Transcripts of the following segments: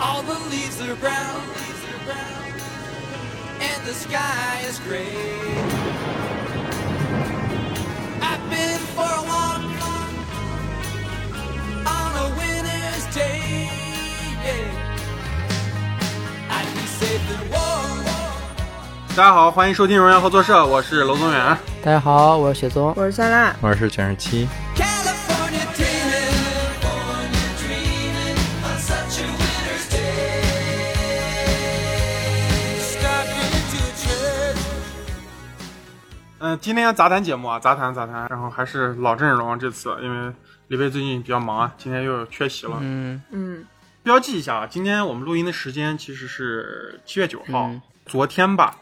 All the leaves are brown, and the sky is gray. I've been for a walk on a winter's day. I'd be safe and warm. 大家好，欢迎收听荣耀合作社，我是娄宗远。大家好，我是雪宗。我是酸辣，我是全十七，今天杂谈节目啊，杂谈杂谈，然后还是老阵容，这次因为李贝最近比较忙啊，今天又缺席了。嗯，嗯，标记一下啊，今天我们录音的时间其实是七月九号，嗯昨天吧。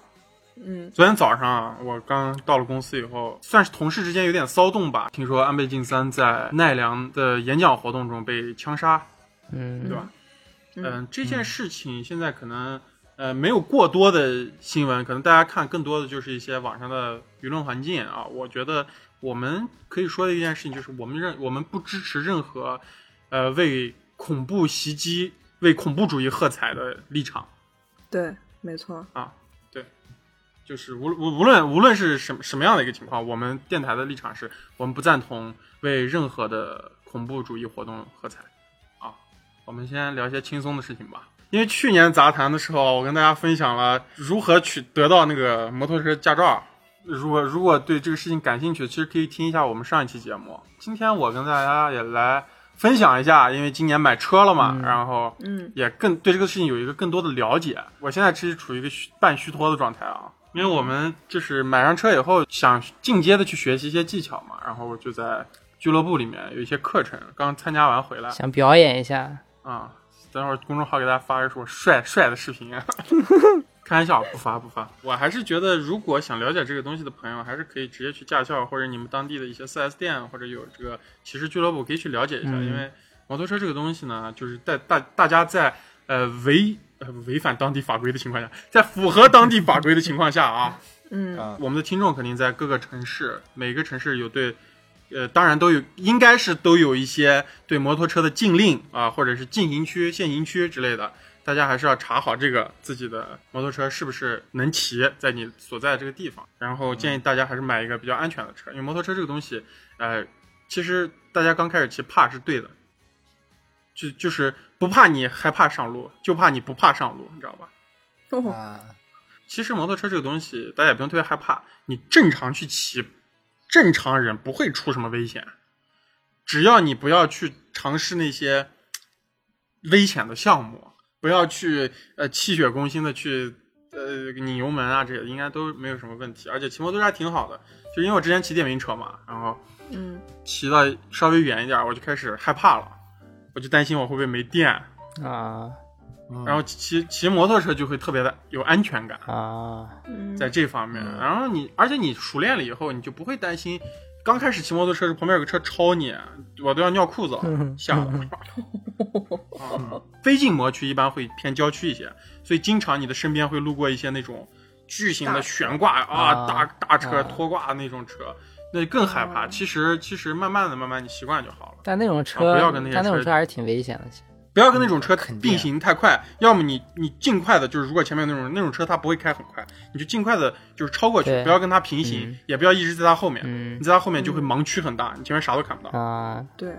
嗯，昨天早上啊，我刚到了公司以后，算是同事之间有点骚动吧。听说安倍晋三在奈良的演讲活动中被枪杀，嗯，对吧？嗯嗯，这件事情现在可能呃没有过多的新闻，可能大家看更多的就是一些网上的舆论环境啊。我觉得我们可以说的一件事情就是，我们认我们不支持任何呃为恐怖袭击、为恐怖主义喝彩的立场。对，没错，啊，对，就是无无无论无论是什么什么样的一个情况，我们电台的立场是我们不赞同为任何的恐怖主义活动喝彩啊。我们先聊一些轻松的事情吧。因为去年杂谈的时候，我跟大家分享了如何去得到那个摩托车驾照。如果如果对这个事情感兴趣，其实可以听一下我们上一期节目。今天我跟大家也来分享一下，因为今年买车了嘛，嗯然后嗯也更对这个事情有一个更多的了解。我现在其实处于一个虚半虚脱的状态啊，因为我们就是买上车以后想进阶的去学习一些技巧嘛，然后就在俱乐部里面有一些课程，刚参加完回来想表演一下，啊。等会儿公众号给大家发一个我帅帅的视频啊，开玩笑，不发不发。我还是觉得，如果想了解这个东西的朋友，还是可以直接去驾校或者你们当地的一些 4S 店或者有这个骑士俱乐部可以去了解一下，嗯。因为摩托车这个东西呢，就是在大大家在呃违呃违反当地法规的情况下，在符合当地法规的情况下啊，嗯。啊，我们的听众肯定在各个城市，每个城市有对，呃，当然都有，应该是都有一些对摩托车的禁令啊，或者是禁行区、限行区之类的。大家还是要查好这个自己的摩托车是不是能骑在你所在的这个地方。然后建议大家还是买一个比较安全的车，因为摩托车这个东西，呃，其实大家刚开始骑怕是对的，就就是不怕你害怕上路，就怕你不怕上路，你知道吧？哦，啊，其实摩托车这个东西，大家也不用特别害怕。你正常去骑，正常人不会出什么危险，只要你不要去尝试那些危险的项目，不要去呃气血攻心的去呃拧油门啊，这些应该都没有什么问题。而且骑摩托车还挺好的，就因为我之前骑电瓶车嘛，然后嗯。骑到稍微远一点，我就开始害怕了，我就担心我会不会没电，啊然后骑骑摩托车就会特别的有安全感。啊，嗯，在这方面，嗯然后你，而且你熟练了以后，你就不会担心，刚开始骑摩托车，旁边有个车超你，我都要尿裤子了，吓得。啊，非禁摩区一般会偏郊区一些，所以经常你的身边会路过一些那种巨型的悬挂啊、啊大大车啊拖挂那种车，那就更害怕。哦其实其实慢慢的慢慢你习惯就好了。但那种啊车，不要跟那些但那种车车还是挺危险的。不要跟那种车并行太快，要么你你尽快的，就是如果前面有那种那种车它不会开很快，你就尽快的就是超过去，不要跟它平行，嗯也不要一直在它后面，嗯你在它后面就会盲区很大，你前面啥都看不到啊，对，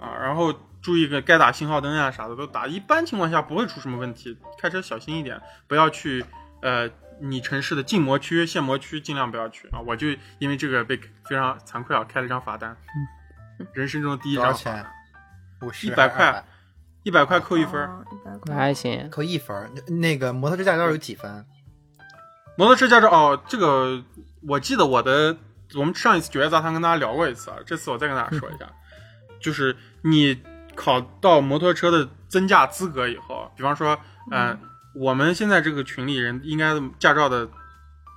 啊。然后注意个该打信号灯啊啥的都打，一般情况下不会出什么问题，开车小心一点，不要去呃你城市的禁摩区、限摩区尽量不要去啊。我就因为这个被非常惭愧啊，开了张罚单，人生中的第一多少钱张罚单，？五十一百块，一百块扣一分儿。哦一百那块，还行。扣一分儿。那那个摩托车驾照有几分？摩托车驾照哦，这个我记得我的，我们上一次九月杂谈跟大家聊过一次啊，这次我再跟大家说一下，就是你考到摩托车的增驾资格以后，比方说，呃，我们现在这个群里人应该驾照的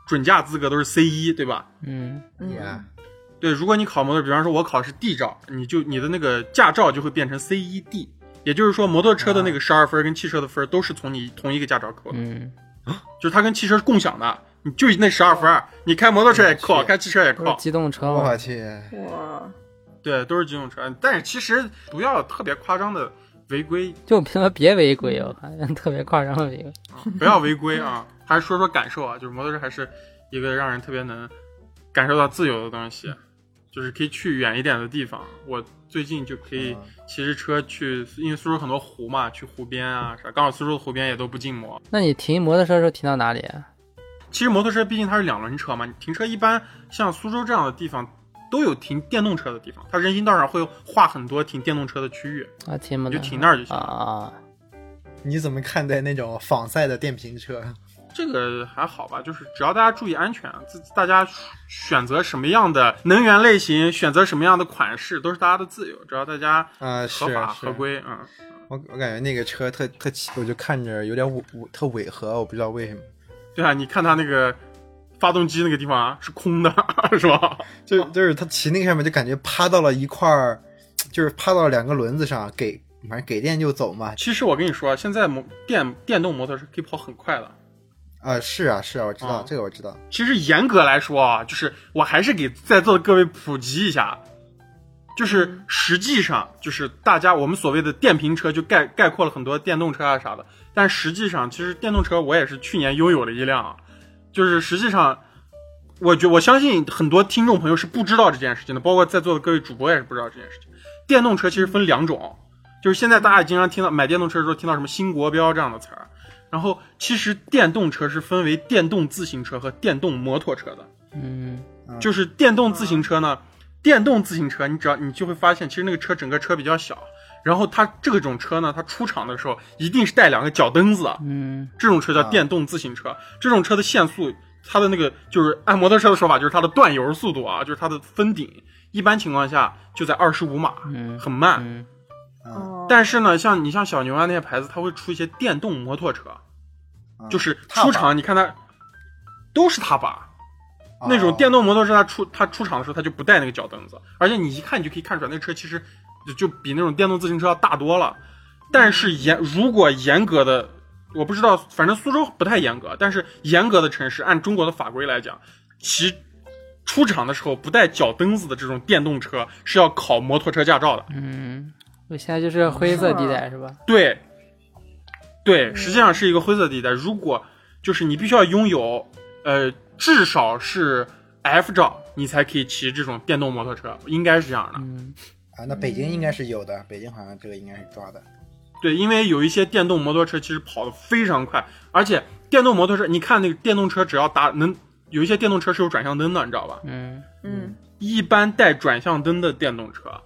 准驾资格都是 C 一，对吧？嗯也嗯对，如果你考摩托，比方说我考是 D 照，你就你的那个驾照就会变成 C 一 D，也就是说摩托车的那个十二分跟汽车的分都是从你同一个驾照扣的。嗯，就是它跟汽车是共享的，你就那十二分，你开摩托车也扣，开汽车也都是扣，机动车嘛我，去，哇，对，都是机动车。但是其实不要特别夸张的违规就他妈别违规，我看特别夸张的违规。啊，不要违规啊！还是说说感受啊，就是摩托车还是一个让人特别能感受到自由的东西，就是可以去远一点的地方。我最近就可以嗯骑着车去，因为苏州很多湖嘛，去湖边啊啥，刚好苏州的湖边也都不禁摩。那你停摩托车的时候停到哪里啊？其实摩托车毕竟它是两轮车嘛，你停车一般像苏州这样的地方都有停电动车的地方，它人行道上会划很多停电动车的区域。啊，停摩你就停那儿就行啊啊！你怎么看待那种仿赛的电瓶车？这个还好吧，就是只要大家注意安全，自大家选择什么样的能源类型，选择什么样的款式，都是大家的自由，只要大家啊、是合法是合规啊、我我感觉那个车特特奇，我就看着有点违违特违和，我不知道为什么。对啊，你看它那个发动机那个地方啊是空的，是吧？就就是他骑那个上面就感觉趴到了一块儿，就是趴到了两个轮子上，给反正给电就走嘛。其实我跟你说，现在摩电电动摩托车可以跑很快的。啊、是啊是啊，我知道、啊这个我知道。其实严格来说啊，就是我还是给在座的各位普及一下，就是实际上就是大家我们所谓的电瓶车就概概括了很多电动车啊啥的，但实际上其实电动车我也是去年拥有了一辆啊，就是实际上。我觉我相信很多听众朋友是不知道这件事情的，包括在座的各位主播也是不知道这件事情。电动车其实分两种，就是现在大家经常听到买电动车的时候听到什么新国标这样的词儿，然后其实电动车是分为电动自行车和电动摩托车的。嗯就是电动自行车呢，电动自行车你只要你就会发现，其实那个车整个车比较小，然后它这种车呢，它出厂的时候一定是带两个脚蹬子的，嗯这种车叫电动自行车。这种车的限速，它的那个就是按摩托车的说法，就是它的断油速度啊，就是它的封顶，一般情况下就在二十五码，嗯很慢。嗯哦，但是呢，像你像小牛啊那些牌子，它会出一些电动摩托车，啊就是出厂你看它都是踏板。那种哦电动摩托车，它出它出厂的时候，它就不带那个脚蹬子，而且你一看你就可以看出来，那个车其实就就比那种电动自行车要大多了。但是严如果严格的，我不知道，反正苏州不太严格，但是严格的城市按中国的法规来讲，其出厂的时候不带脚蹬子的这种电动车是要考摩托车驾照的。嗯，我现在就是灰色地带是吧？对，对，实际上是一个灰色地带。如果就是你必须要拥有，呃，至少是 F 照，你才可以骑这种电动摩托车，应该是这样的。嗯啊，那北京应该是有的，北京好像这个应该是抓的。对，因为有一些电动摩托车其实跑得非常快，而且电动摩托车，你看那个电动车只要打能，有一些电动车是有转向灯的，你知道吧？嗯嗯一般带转向灯的电动车，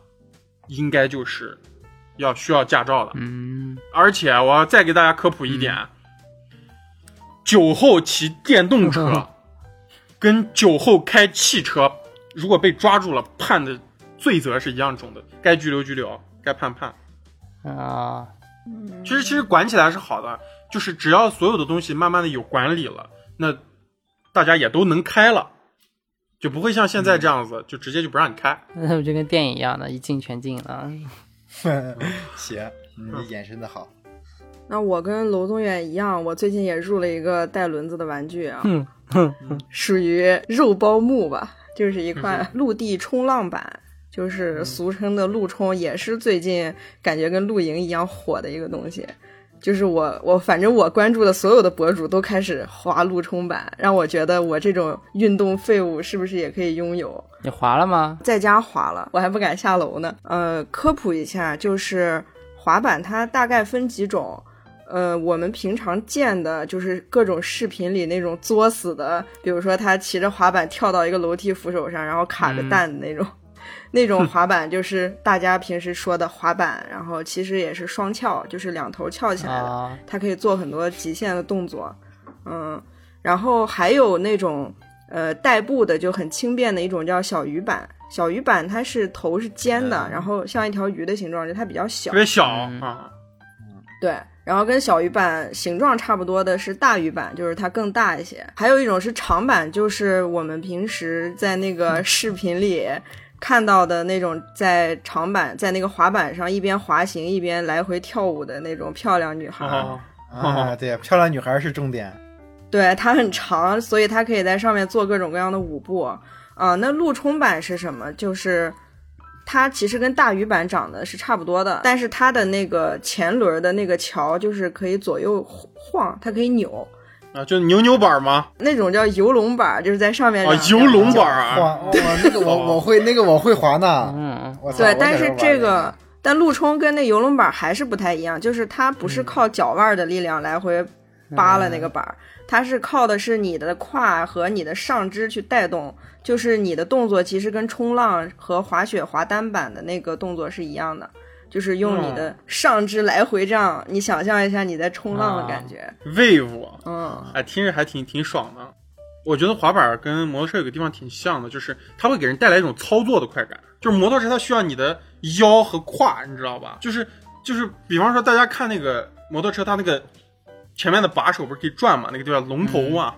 应该就是要需要驾照的。嗯而且我要再给大家科普一点，酒后骑电动车跟酒后开汽车，如果被抓住了，判的罪责是一样重的，该拘留拘留，该判判。啊，其实其实管起来是好的，就是只要所有的东西慢慢的有管理了，那大家也都能开了，就不会像现在这样子，就直接就不让你开。那 不就跟电影一样的，一进全进了。行，你眼神的好。那我跟娄宗远一样，我最近也入了一个带轮子的玩具啊，哼哼，属于肉包木吧，就是一块陆地冲浪板，就是俗称的陆冲，也是最近感觉跟露营一样火的一个东西。就是我我反正我关注的所有的博主都开始滑陆冲板，让我觉得我这种运动废物是不是也可以拥有？你滑了吗？在家滑了，我还不敢下楼呢。呃，科普一下，就是滑板它大概分几种。呃，我们平常见的就是各种视频里那种作死的，比如说他骑着滑板跳到一个楼梯扶手上，然后卡着蛋的那种，那种滑板就是大家平时说的滑板，然后其实也是双翘，就是两头翘起来的。啊，它可以做很多极限的动作，嗯，然后还有那种呃代步的就很轻便的一种叫小鱼板，小鱼板它是头是尖的，然后像一条鱼的形状，就它比较小特，别小嗯啊，对。然后跟小鱼板形状差不多的是大鱼板，就是它更大一些。还有一种是长板，就是我们平时在那个视频里看到的那种在长板在那个滑板上一边滑行一边来回跳舞的那种漂亮女孩。哦，啊，对，漂亮女孩是重点。对，它很长，所以它可以在上面做各种各样的舞步。啊、那陆冲板是什么？就是它其实跟大鱼板长得是差不多的，但是它的那个前轮的那个桥就是可以左右晃，它可以扭，啊，就扭扭板吗？那种叫游龙板，就是在上面啊，游龙板滑啊，我那个我我会那个我会滑呢。嗯，我操对但是这个，但陆冲跟那游龙板还是不太一样，就是它不嗯是靠脚腕儿的力量来回扒拉那个板儿，它是靠的是你的胯和你的上肢去带动，就是你的动作其实跟冲浪和滑雪滑单板的那个动作是一样的。就是用你的上肢来回这样，你想象一下你在冲浪的感觉，wave，嗯，哎，听着还挺挺爽的。我觉得滑板跟摩托车有个地方挺像的，就是它会给人带来一种操作的快感。就是摩托车它需要你的腰和胯，你知道吧？就是就是，比方说大家看那个摩托车，它那个前面的把手不是可以转嘛，那个就叫龙头嘛。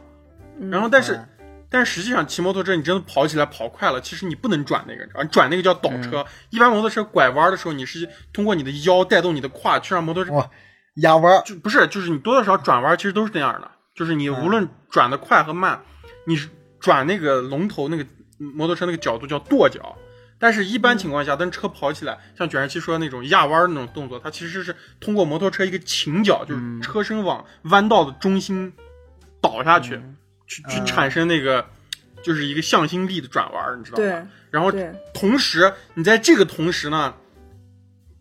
然后但是、嗯但实际上骑摩托车，你真的跑起来跑快了，其实你不能转那个，啊，转那个叫倒车。一般摩托车拐弯的时候，你是通过你的腰带动你的胯去让摩托车哇压弯儿。就不是，就是你多多少少转弯其实都是那样的，就是你无论转的快和慢，你转那个龙头那个摩托车那个角度叫跺脚，但是一般情况下，当车跑起来，像卷儿七说的那种压弯儿那种动作，它其实是通过摩托车一个倾角，就是车身往弯道的中心倒下去，去去嗯产生那个就是一个向心力的转弯儿，你知道吗？然后，同时，你在这个同时呢，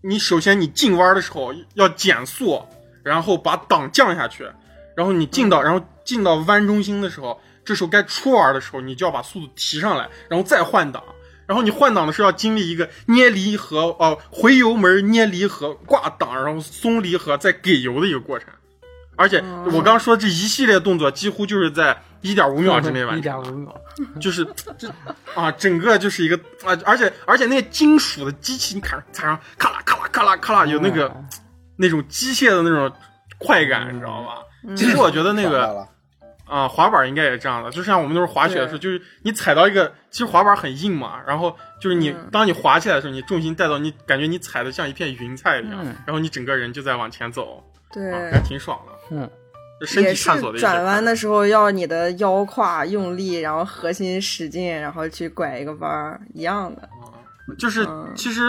你首先你进弯的时候要减速，然后把档降下去，然后你进到，然后进到弯中心的时候，这时候该出弯的时候，你就要把速度提上来，然后再换挡。然后你换挡的时候要经历一个捏离合，哦、回油门、捏离合、挂档，然后松离合，再给油的一个过程。而且我刚刚说这一系列动作几乎就是在一点五秒之内完一成。一点五秒，就是这啊，整个就是一个啊，而且而且那些金属的机器，你看踩上咔啦咔啦咔啦咔啦，有那个、嗯那种机械的那种快感，你知道吧？其实我觉得那个啊，滑板应该也是这样的，就像我们那时候滑雪的时候，就是你踩到一个，其实滑板很硬嘛，然后就是你、嗯。当你滑起来的时候，你重心带到你，感觉你踩的像一片云彩一样，嗯。然后你整个人就在往前走，对。啊，还挺爽的。嗯，就身体也是探索的转弯的时候要你的腰胯用力，然后核心使劲，然后去拐一个弯儿，一样的。就是嗯其实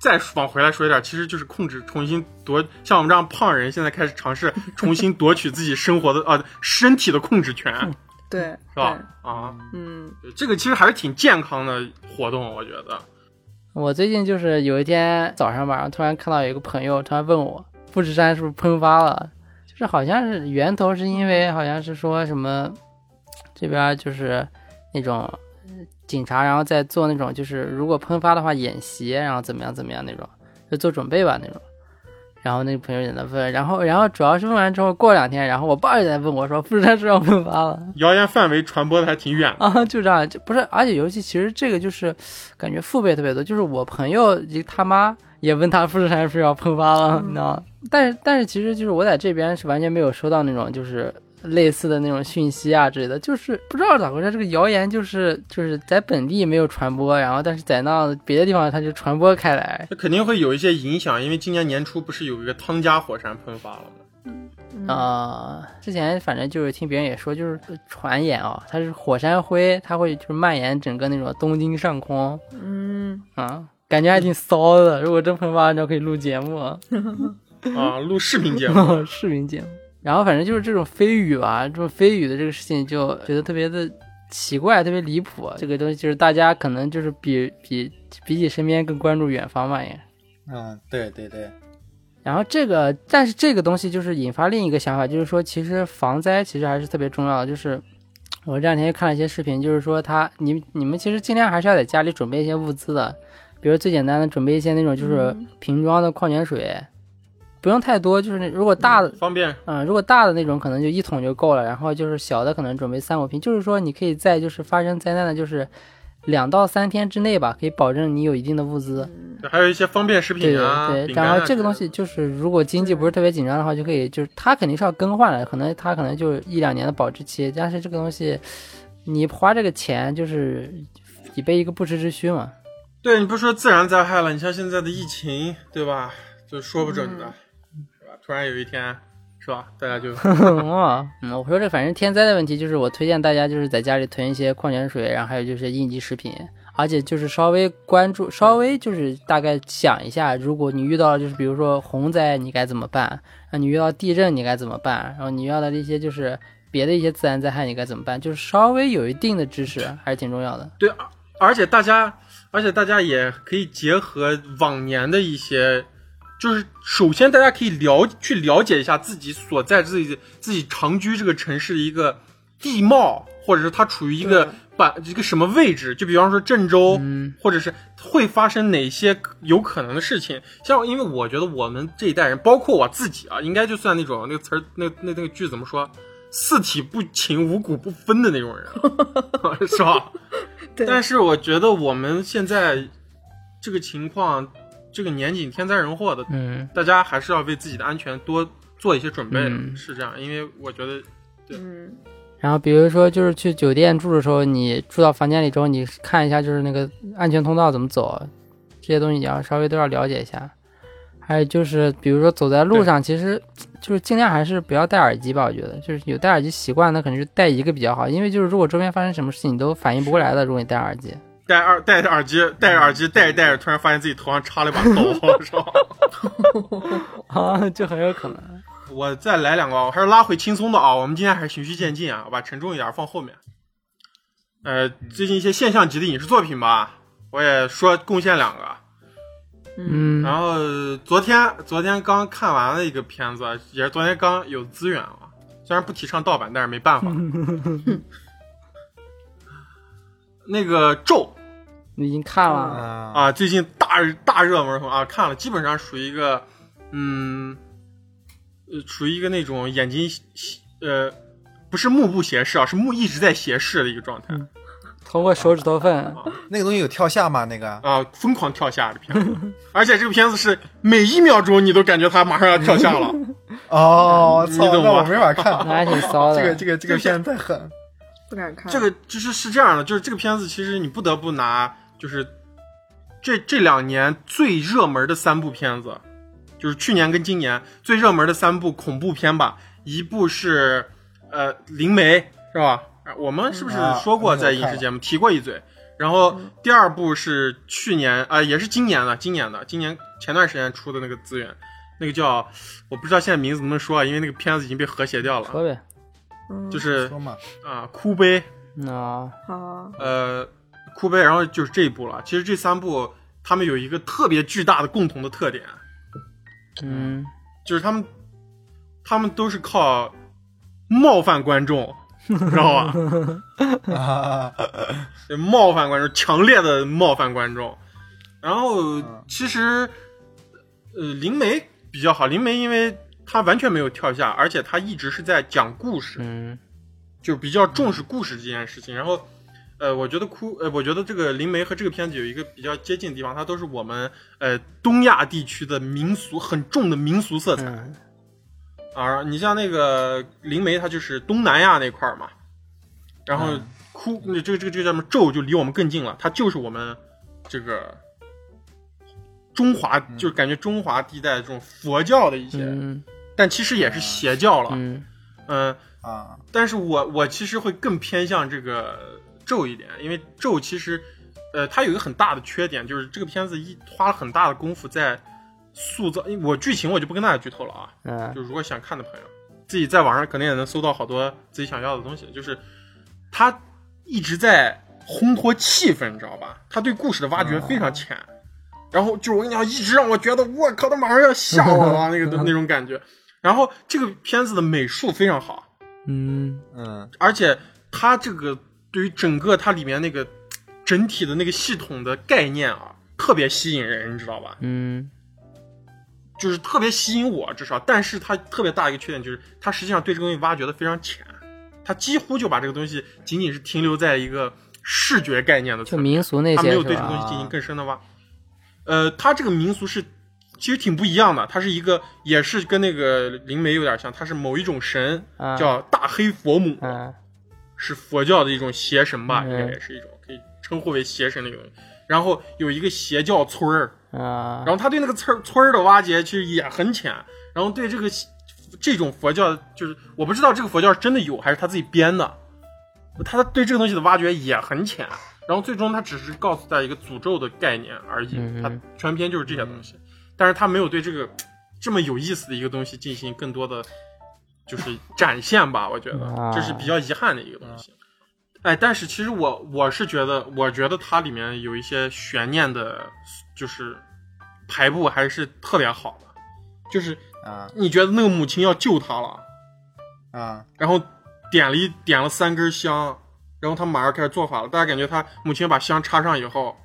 再往回来说一点，其实就是控制，重新夺，像我们这样胖人，现在开始尝试重新夺取自己生活的啊、身体的控制权，对，是吧？啊，嗯，这个其实还是挺健康的活动，我觉得。我最近就是有一天早上吧，突然看到有一个朋友突然问我富士山是不是喷发了，就是好像是源头是因为好像是说什么这边就是那种呃警察，然后在做那种就是如果喷发的话演习，然后怎么样怎么样那种，就做准备吧那种。然后那个朋友也在问，然后然后主要是问完之后，过两天，然后我爸也在问我说富士山是要喷发了。谣言范围传播的还挺远。啊，就这样，就不是，而且尤其其实这个就是感觉父辈特别多，就是我朋友他妈也问他富士山是不是要喷发了，你知道吗？但是但是其实就是我在这边是完全没有收到那种就是类似的那种讯息啊之类的，就是不知道咋回事，这个谣言就是就是在本地没有传播，然后但是在那别的地方它就传播开来。那肯定会有一些影响，因为今年年初不是有一个汤加火山喷发了吗？啊、之前反正就是听别人也说，就是传言啊，它是火山灰，它会就是蔓延整个那种东京上空，嗯，啊，感觉还挺骚的。如果真喷发，那可以录节目，啊，录视频节目，视频节目。然后反正就是这种飞雨吧，这种飞雨的这个事情，就觉得特别的奇怪，特别离谱。这个东西就是大家可能就是比比比起身边更关注远方嘛也。嗯，对对对，然后这个，但是这个东西就是引发另一个想法，就是说其实防灾其实还是特别重要的。就是我这两天看了一些视频，就是说他你你们其实尽量还是要在家里准备一些物资的，比如最简单的准备一些那种就是瓶装的矿泉水，不用太多，就是那如果大的方便嗯，如果大的那种可能就一桶就够了，然后就是小的可能准备三五瓶，就是说你可以在就是发生灾难的，就是两到三天之内吧，可以保证你有一定的物资。还有一些方便食品啊，对然后这个东西就是如果经济不是特别紧张的话，就可以就是它肯定是要更换的，可能它可能就一两年的保质期，但是这个东西你花这个钱就是以备一个不时之需嘛。对你不说自然灾害了，你像现在的疫情，对吧？就说不准的，是吧？突然有一天，是吧？大家就哦，嗯，我说这反正天灾的问题，就是我推荐大家就是在家里囤一些矿泉水，然后还有就是应急食品而且就是稍微关注，稍微就是大概想一下，如果你遇到就是比如说洪灾，你该怎么办？然后你遇到地震，你该怎么办？然后你遇到的一些就是别的一些自然灾害，你该怎么办？就是稍微有一定的知识还是挺重要的。对，而而且大家，而且大家也可以结合往年的一些，就是首先大家可以了去了解一下自己所在自己自己长居这个城市的一个地貌，或者是它处于一个对把一个什么位置，就比方说郑州，嗯或者是会发生哪些有可能的事情。像因为我觉得我们这一代人，包括我自己啊，应该就算那种那个词儿，那那那个句怎么说？四体不勤，五谷不分的那种人，是吧？对但是我觉得我们现在这个情况，这个年景天灾人祸的，嗯大家还是要为自己的安全多做一些准备的，嗯是这样。因为我觉得，嗯，然后比如说就是去酒店住的时候，你住到房间里之后，你看一下就是那个安全通道怎么走，这些东西你要稍微都要了解一下。还有就是比如说走在路上，其实就是尽量还是不要戴耳机吧。我觉得就是有戴耳机习惯，那可能是戴一个比较好，因为就是如果周边发生什么事情，你都反应不过来的。如果你戴耳机，戴耳戴着耳机，戴着耳机戴着戴着，突然发现自己头上插了一把刀，是吧？啊，就很有可能。我再来两个啊，我还是拉回轻松的啊。我们今天还是循序渐进啊，我把沉重一点放后面。呃，最近一些现象级的影视作品吧，我也说贡献两个。嗯。然后昨天昨天刚看完了一个片子，也是昨天刚有资源啊，虽然不提倡盗版，但是没办法。那个咒。你已经看了，啊。啊，最近大大热门啊，看了，基本上属于一个嗯，呃，属于一个那种眼睛呃，不是目不斜视啊，是目一直在斜视的一个状态通过手指头缝，那个东西有跳下吗？那个啊，疯狂跳下的片子，而且这个片子是每一秒钟你都感觉它马上要跳下了。哦，操，你懂吗那我没法看。那还挺骚的。这个这个这个片子太狠。不敢看。这个就是是这样的，就是这个片子其实你不得不拿，就是这这两年最热门的三部片子，就是去年跟今年最热门的三部恐怖片吧。一部是呃《灵媒》是吧？我们是不是啊说过在影视节目提过一嘴？然后第二部是去年啊、呃也是今年的，今年的，今年前段时间出的那个资源，那个叫我不知道现在名字能不能说啊，因为那个片子已经被和谐掉了，说呗，嗯就是啊哭悲。那好，呃，哭悲，然后就是这一部了。其实这三部他们有一个特别巨大的共同的特点，嗯就是他们他们都是靠冒犯观众，知道吧？啊，冒犯观众，强烈的冒犯观众。然后其实呃，灵媒比较好，灵媒因为他完全没有跳下，而且他一直是在讲故事，嗯就比较重视故事这件事情。然后，呃，我觉得哭，呃，我觉得这个灵媒和这个片子有一个比较接近的地方，它都是我们呃东亚地区的民俗很重的民俗色彩、嗯啊。你像那个灵媒，它就是东南亚那块儿嘛，然后嗯。哭，那这个这个这个叫什么咒就离我们更近了，它就是我们这个中华，就是感觉中华地带这种佛教的一些，嗯。但其实也是邪教了，嗯。嗯啊，但是我我其实会更偏向这个咒一点，因为咒其实，呃，它有一个很大的缺点，就是这个片子一花了很大的功夫在塑造。我剧情我就不跟大家剧透了啊，嗯就如果想看的朋友，自己在网上肯定也能搜到好多自己想要的东西。就是他一直在烘托气氛，你知道吧？他对故事的挖掘非常浅。然后就是我跟你讲，一直让我觉得我靠，他马上要吓我了 那个那种感觉。然后这个片子的美术非常好，嗯嗯而且它这个对于整个它里面那个整体的那个系统的概念啊，特别吸引人，你知道吧？嗯就是特别吸引我，至少。但是它特别大一个缺点就是，它实际上对这个东西挖掘的非常浅，它几乎就把这个东西仅仅是停留在一个视觉概念的就层面，民俗那些它没有对这个东？西进行更深的挖。呃，它这个民俗是其实挺不一样的，它是一个也是跟那个灵媒有点像，它是某一种神啊叫大黑佛母。嗯是佛教的一种邪神吧，嗯应该也是一种可以称呼为邪神的一种。然后有一个邪教村儿，啊然后他对那个村儿村儿的挖掘其实也很浅，然后对这个这种佛教，就是我不知道这个佛教是真的有还是他自己编的，他对这个东西的挖掘也很浅。然后最终他只是告诉大家一个诅咒的概念而已，嗯他全篇就是这些东西，但是他没有对这个这么有意思的一个东西进行更多的就是展现吧，我觉得啊这是比较遗憾的一个东西。哎，但是其实我我是觉得，我觉得它里面有一些悬念的，就是排布还是特别好的，就是啊你觉得那个母亲要救他了，啊然后点了一点了三根香，然后他马上开始做法了。大家感觉他母亲把香插上以后，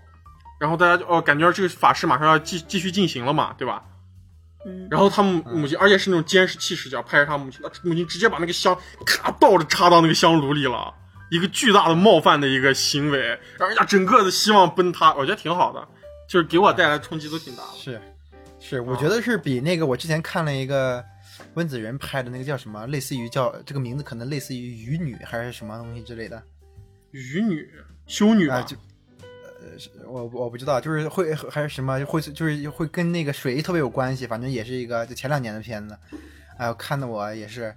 然后大家就哦，感觉这个法事马上要继继续进行了嘛，对吧？嗯，然后他母母亲，而且是那种监视器视角，拍着他母亲，他母亲直接把那个香咔倒着插到那个香炉里了，一个巨大的冒犯的一个行为，让人家整个的希望崩塌。我觉得挺好的，就是给我带来的冲击都挺大的。是是，我觉得是比那个我之前看了一个温子仁拍的那个叫什么，类似于叫这个名字可能类似于鱼女还是什么东西之类的鱼女、修女吧，啊，就呃我我不知道，就是会还是什么会就是会跟那个水特别有关系，反正也是一个就前两年的片子，哎呦看的我也是，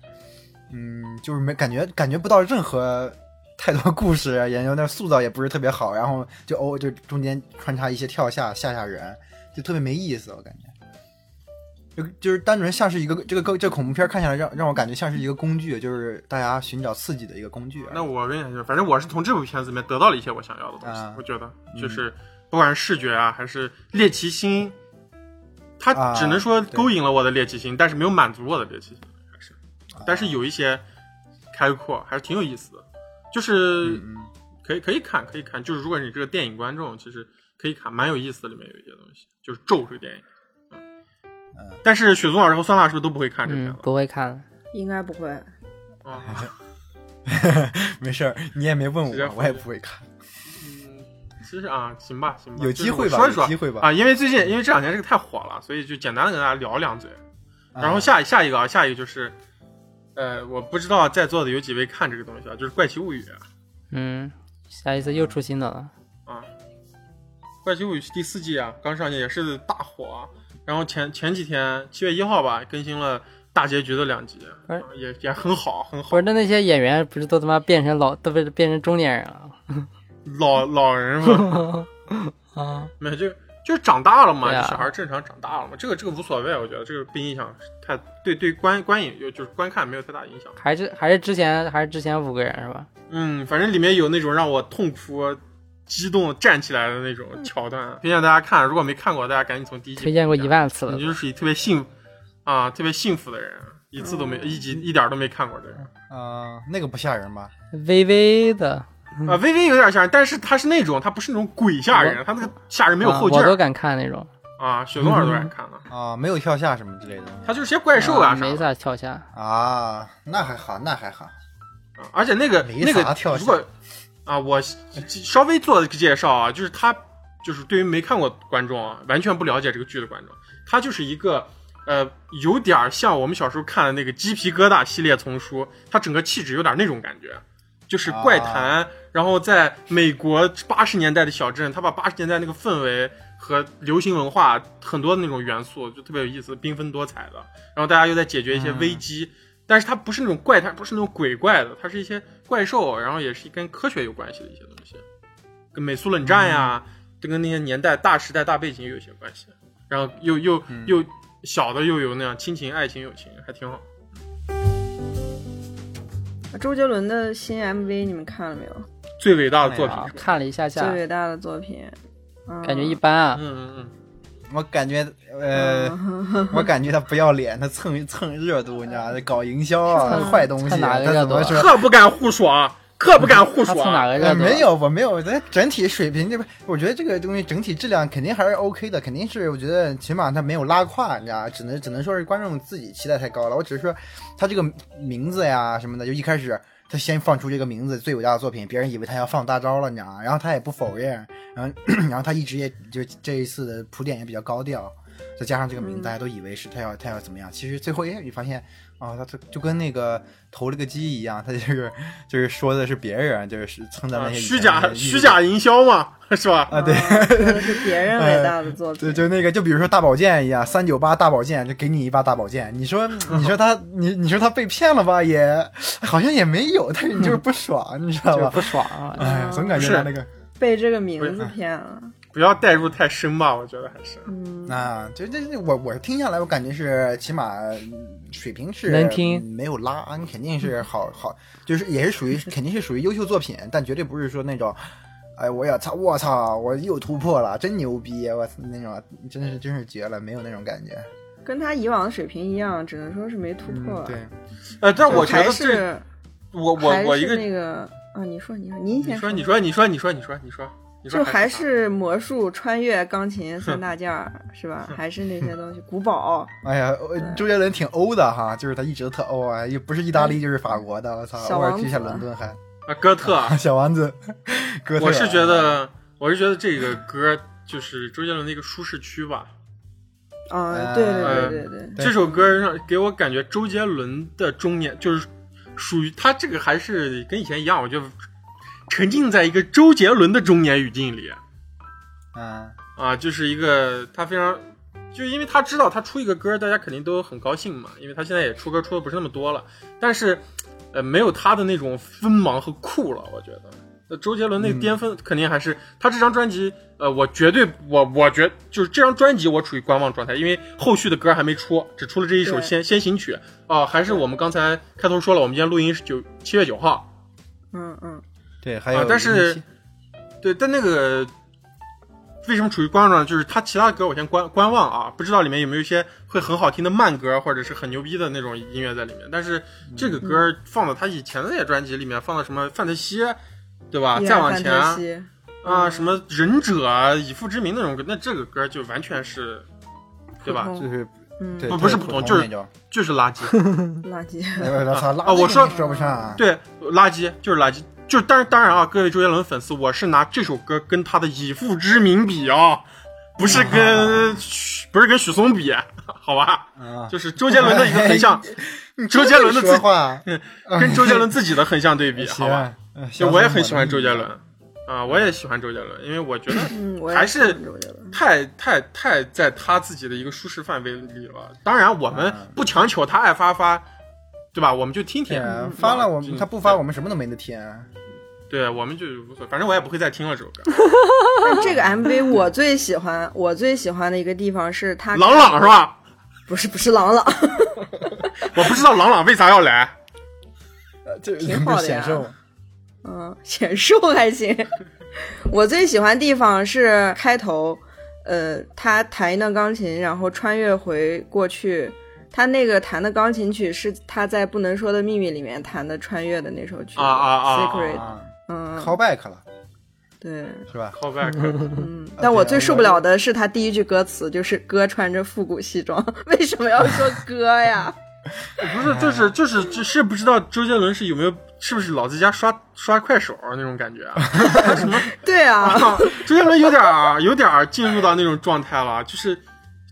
嗯，就是没感觉感觉不到任何。太多故事，研究那塑造也不是特别好，然后就哦，就中间穿插一些跳下吓吓人，就特别没意思，我感觉。就就是单纯像是一个这个这个恐怖片看下来让让我感觉像是一个工具，就是大家寻找刺激的一个工具。那我跟你说，反正我是从这部片子里面得到了一些我想要的东西。啊我觉得就是不管是视觉啊，还是猎奇心，它啊只能说勾引了我的猎奇心，但是没有满足我的猎奇心，还是，啊但是有一些开阔，还是挺有意思的。就是嗯可以可以看，可以看。就是如果你这个电影观众，其实可以看，蛮有意思的。里面有一些东西，就是《咒》这个电影。嗯嗯但是雪松老师和酸辣是不是都不会看这个片嗯？，不会看。应该不会。啊？没事儿，你也没问我，我也不会看。嗯，其实啊，行吧，行吧，有机会吧说一说有机会吧啊，因为最近因为这两年这个太火了，所以就简单的跟大家聊两嘴。然后啊下下一个啊，下一个就是，呃，我不知道在座的有几位看这个东西啊，就是《怪奇物语》嗯，下一次又出新的了。啊，《怪奇物语》第四季啊，刚上线也是大火啊。然后前前几天七月一号吧，更新了大结局的两集，也也很好，很好不是，。那那些演员不是都他妈变成老，都被变成中年人了老老人嘛，啊？没有就就是长大了嘛，小孩正常长大了嘛，这个这个无所谓，我觉得这个不影响太对对观观影有就是观看没有太大影响。还是还是之前还是之前五个人是吧？嗯，反正里面有那种让我痛哭、激动站起来的那种桥段，推荐大家看。如果没看过，大家赶紧从第一集推荐过一万次了你。就是属于特别幸啊，特别幸福的人，一次都没、一集一点都没看过的人啊，那个不吓人吧？微微的，啊，微微有点吓人，但是他是那种他不是那种鬼吓人，他那个吓人没有后劲儿啊我都敢看那种。啊。雪松耳朵敢看了，啊，没有跳下什么之类的他就是些怪兽啊啥没的。咋跳下。啊，那还好，那还好。啊而且那个那个跳如果啊，我稍微做个介绍啊，就是他就是对于没看过观众啊，完全不了解这个剧的观众，他就是一个呃有点像我们小时候看的那个鸡皮疙瘩系列丛书，他整个气质有点那种感觉，就是怪谈，然后在美国八十年代的小镇，他把八十年代那个氛围。和流行文化很多的那种元素就特别有意思，缤纷多彩的。然后大家又在解决一些危机，但是它不是那种怪它，不是那种鬼怪的，它是一些怪兽，然后也是跟科学有关系的一些东西，跟美苏冷战呀，这跟那些年代大时代大背景有一些关系。然后又又、又小的又有那样亲情、爱情、友情，还挺好。周杰伦的新 MV 你们看了没有？最伟大的作品？看了一下下，最伟大的作品，嗯、感觉一般啊。嗯嗯嗯，我感觉，呃，我感觉他不要脸，他蹭蹭热度，你知道吗？搞营销啊，蹭坏东西，蹭哪个他热度啊怎么说？可不敢胡说，可不敢胡说。哪个热？没有，我没有，咱整体水平这边，我觉得这个东西整体质量肯定还是 OK 的，肯定是我觉得起码它没有拉胯，你知道吧，只能只能说是观众自己期待太高了。我只是说他这个名字呀什么的，就一开始他先放出这个名字最伟大的作品，别人以为他要放大招了，你知道吗？然后他也不否认，然后 然后他一直也就这一次的铺垫也比较高调，再加上这个名字，大家都以为是他要他要怎么样，其实最后也你发现。啊，他就就跟那个投了个机一样，他就是就是说的是别人，就是蹭在那啊些以虚假虚假营销嘛，是吧？啊，对啊是别人伟大的作品。对，就那个，就比如说大保健一样，三九八大保健，就给你一把大保健。你说，你说他，你你说他被骗了吧？也好像也没有，但是你就是不爽，你知道吧？就不爽啊！哎，总感觉他那个被这个名字骗了。不要代入太深吧，我觉得还是。嗯，啊，就这这我我听下来，我感觉是起码嗯水平是能听没有拉，你肯定是好 好，就是也是属于肯定是属于优秀作品，但绝对不是说那种，哎，我要操，我操，我又突破了，真牛逼，我操那种，真是真是绝了，没有那种感觉。跟他以往的水平一样，只能说是没突破。嗯，对，呃，但我觉得，是我我我一个，那个啊，你说你说您先你说你说你说你说你说你说你说就还是魔术、穿越、钢琴 三大件儿是吧？还是那些东西，古堡。哎呀，呃周杰伦挺欧的哈，就是他一直都特欧啊，也不是意大利就是法国的，我操，小王偶尔去一下子伦敦还啊哥特，小丸子，哥特，我是觉得我是觉得这个歌就是周杰伦的一个舒适区吧。啊，呃对对对对对，对这首歌让给我感觉周杰伦的中年就是属于他这个还是跟以前一样，我就沉浸在一个周杰伦的中年语境里。嗯，啊，就是一个他非常。就因为他知道他出一个歌，大家肯定都很高兴嘛，因为他现在也出歌出的不是那么多了，但是，呃，没有他的那种锋芒和酷了，我觉得。那周杰伦那个巅峰肯定还是、他这张专辑，呃，我绝对我我觉就是这张专辑我处于观望状态，因为后续的歌还没出，只出了这一首先先行曲。啊、还是我们刚才开头说了，我们今天录音是九七月九号，嗯嗯，对，还有啊但是对，但那个为什么处于观望状态？就是他其他歌我先观观望啊，不知道里面有没有一些会很好听的慢歌，或者是很牛逼的那种音乐在里面。但是这个歌放到他以前的那些专辑里面，放到什么范特西，对吧？再往前啊，嗯什么忍者啊、以父之名那种歌，那这个歌就完全是，对吧？就是嗯，不不是普通就是，就是垃圾，垃圾。啊我说说不上啊，对，垃圾就是垃圾。就是当然当然啊，各位周杰伦粉丝，我是拿这首歌跟他的《以父之名》比啊，不是跟、许不是跟许嵩比，好吧？啊，就是周杰伦的一个横向，周杰伦的自说话，跟周杰伦自己的横向对比，好吧？行，就我也很喜欢周杰伦啊，我也喜欢周杰伦，因为我觉得还是太太太在他自己的一个舒适范围里了。当然，我们不强求他爱发发，对吧？我们就听听。发了我们嗯他不发我们什么都没得听，对，我们就无所谓，反正我也不会再听了这首歌。但这个 MV 我最喜欢，我最喜欢的一个地方是他朗朗是吧？不是不是朗朗，我不知道朗朗为啥要来。这挺好的呀显瘦，嗯，显瘦还行。我最喜欢的地方是开头，呃，他弹一段钢琴，然后穿越回过去。他那个弹的钢琴曲是他在《不能说的秘密》里面弹的穿越的那首曲啊啊啊 Secret。，，callback 了对，是吧？callback，嗯，但我最受不了的是他第一句歌词，就是哥穿着复古西装，为什么要说哥呀？不是，就是就是就是不知道周杰伦是有没有，是不是老在家刷刷快手那种感觉啊？什么？对啊，啊，周杰伦有点儿有点儿进入到那种状态了，就是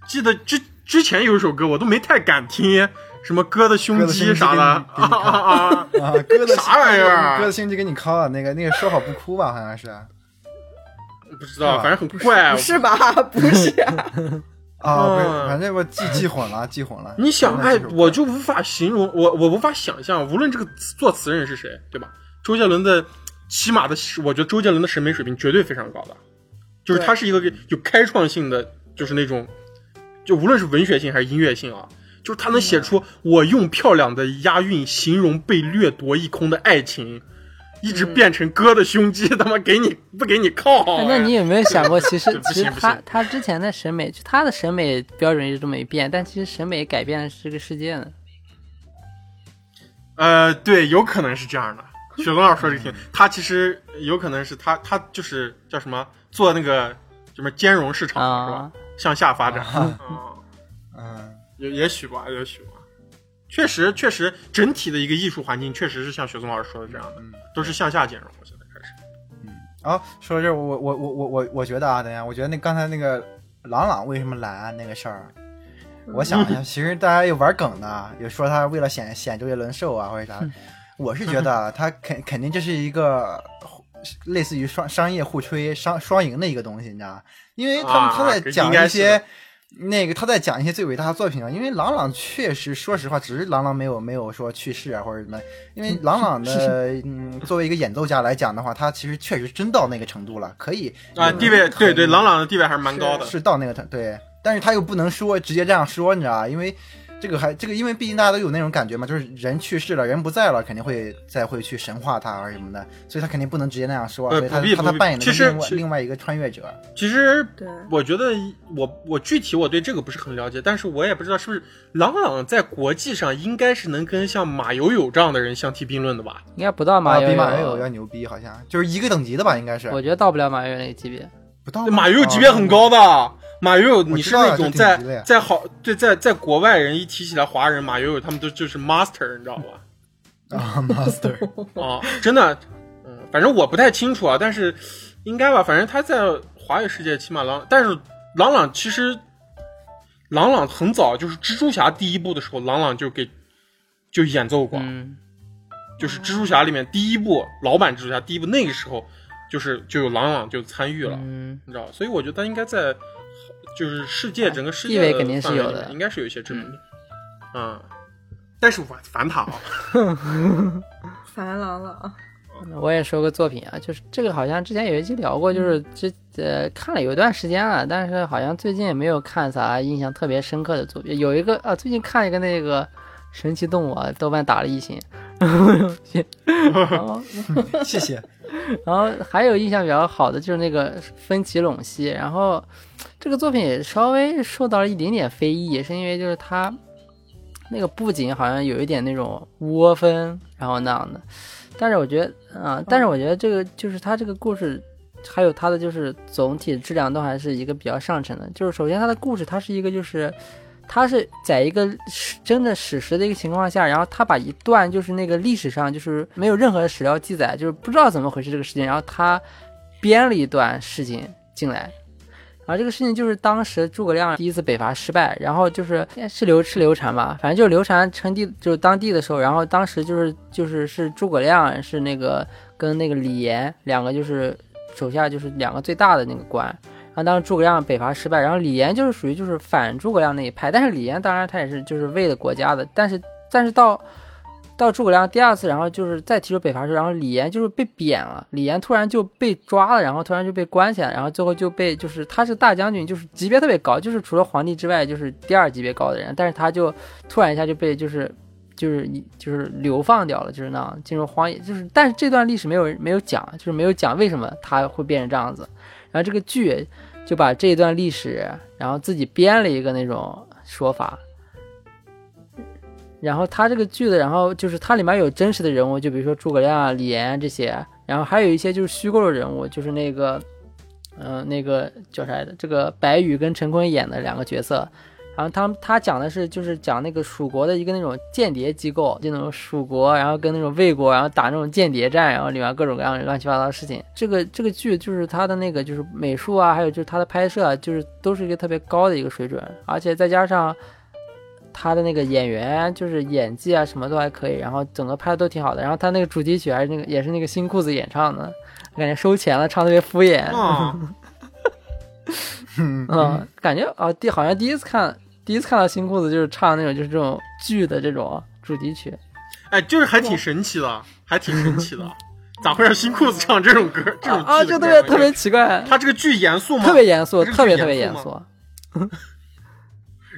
记得之之前有一首歌我都没太敢听，什么哥的胸肌肌啥的啊啊啊！啊，哥的啥玩意儿啊哥的胸肌给你敲啊，那个那个说好不哭吧，好像是不知道，反正很怪不。是吧？不是 啊，反正我记记混了，记混了。你想，哎我就无法形容，我我无法想象，无论这个作词人是谁，对吧？周杰伦的，起码的，我觉得周杰伦的审美水平绝对非常高的，就是他是一个有开创性的，就是那种，就无论是文学性还是音乐性啊，就是他能写出我用漂亮的押韵形容被掠夺一空的爱情，一直变成哥的胸肌，他妈给你 不给你靠、哎那你有没有想过，其实 其实他他之前的审美，就他的审美标准一直都没变，但其实审美改变的是这个世界呢。呃，对，有可能是这样的。雪松老师说这个挺，他其实有可能是他他就是叫什么？做那个什么兼容市场、是吧？啊？向下发展也也许吧，也许吧。确实，确实，整体的一个艺术环境确实是像雪松老师说的这样的，嗯都是向下兼容。现在开始，嗯啊，说到这儿，我我我我我我觉得啊，等一下，我觉得那刚才那个朗朗为什么懒那个事儿，我想一下，其实大家有玩梗的，有说他为了显显周杰伦瘦啊或者啥，我是觉得啊他肯肯定这是一个类似于双商业互吹、商双赢的一个东西，你知道吗？因为他们啊他在讲一些的那个他在讲一些最伟大的作品啊，因为郎朗确实，说实话，只是郎朗没有没有说去世啊或者什么，因为郎朗的嗯，作为一个演奏家来讲的话，他其实确实真到那个程度了，可以啊，地位对对，朗朗的地位还是蛮高的。是到那个程对，但是他又不能说直接这样说，你知道吧？因为这个还这个，因为毕竟大家都有那种感觉嘛，就是人去世了，人不在了，肯定会再会去神化他啊什么的，所以他肯定不能直接那样说，呃所以他不必他他扮演的其实是另外另外一个穿越者，其实我觉得我我具体我对这个不是很了解，但是我也不知道是不是朗朗在国际上应该是能跟像马友友这样的人相提并论的吧？应该不到马友，友。比马友要牛逼，好像就是一个等级的吧，应该是。我觉得到不了马友友那个级别。不到吗？马友友级别很高的，马友友你是那种在在好对在在国外人一提起来华人，马友友他们都就是 master，你知道吧？啊，master，啊，真的，嗯，反正我不太清楚啊，但是应该吧，反正他在华语世界起码朗，但是朗朗其实朗朗很早就是蜘蛛侠第一部的时候，朗朗就给就演奏过，嗯，就是蜘蛛侠里面第一部老版蜘蛛侠第一部那个时候，就是就有朗朗就参与了，嗯，你知道，所以我觉得他应该在就是世界整个世界地位肯定是有的应该是有一些知名度，嗯，但是我烦他 啊，烦郎朗，我也说个作品啊，就是这个好像之前有一期聊过，就是这呃看了有一段时间了，但是好像最近也没有看啥印象特别深刻的作品。有一个啊，最近看一个那个神奇动物啊，豆瓣打了一星，谢谢。然后还有印象比较好的就是那个分歧陇西，然后这个作品也稍微受到了一点点非议，也是因为就是它那个布景好像有一点那种窝分，然后那样的。但是我觉得，啊、但是我觉得这个就是它这个故事，还有它的就是总体质量都还是一个比较上乘的。就是首先它的故事，它是一个就是。他是在一个真的史实的一个情况下，然后他把一段就是那个历史上就是没有任何的史料记载，就是不知道怎么回事这个事情，然后他编了一段事情进来，然后这个事情就是当时诸葛亮第一次北伐失败，然后就是是刘是刘禅吧，反正就是刘禅称帝就是当帝的时候，然后当时就是就是是诸葛亮是那个跟那个李严两个就是手下就是两个最大的那个官。然后当时诸葛亮北伐失败，然后李严就是属于就是反诸葛亮那一派，但是李严当然他也是就是为了国家的，但是但是到到诸葛亮第二次，然后就是再提出北伐的时候，然后李严就是被贬了，李严突然就被抓了，然后突然就被关起来，然后最后就被就是他是大将军，就是级别特别高，就是除了皇帝之外就是第二级别高的人，但是他就突然一下就被就是。就是一就是流放掉了，就是那样进入荒野，就是但是这段历史没有没有讲，就是没有讲为什么他会变成这样子，然后这个剧就把这一段历史，然后自己编了一个那种说法。然后他这个剧的，然后就是它里面有真实的人物，就比如说诸葛亮啊、李严啊这些，然后还有一些就是虚构的人物，就是那个，嗯、那个叫啥来着？这个白宇跟陈坤演的两个角色。然后他他讲的是就是讲那个蜀国的一个那种间谍机构，就那种蜀国，然后跟那种魏国，然后打那种间谍战，然后里面各种各样的乱七八糟的事情。这个这个剧就是它的那个就是美术啊，还有就是它的拍摄啊，就是都是一个特别高的一个水准，而且再加上他的那个演员就是演技啊什么都还可以，然后整个拍的都挺好的。然后他那个主题曲还是那个也是那个新裤子演唱的，感觉收钱了，唱特别敷衍。嗯，感觉啊，第好像第一次看，第一次看到新裤子就是唱那种就是这种剧的这种主题曲，哎，就是还挺神奇的，还挺神奇的，咋会让新裤子唱这种歌？这种啊，就特别特别奇怪，他这个剧严肃吗？特别严肃，特别特别严肃。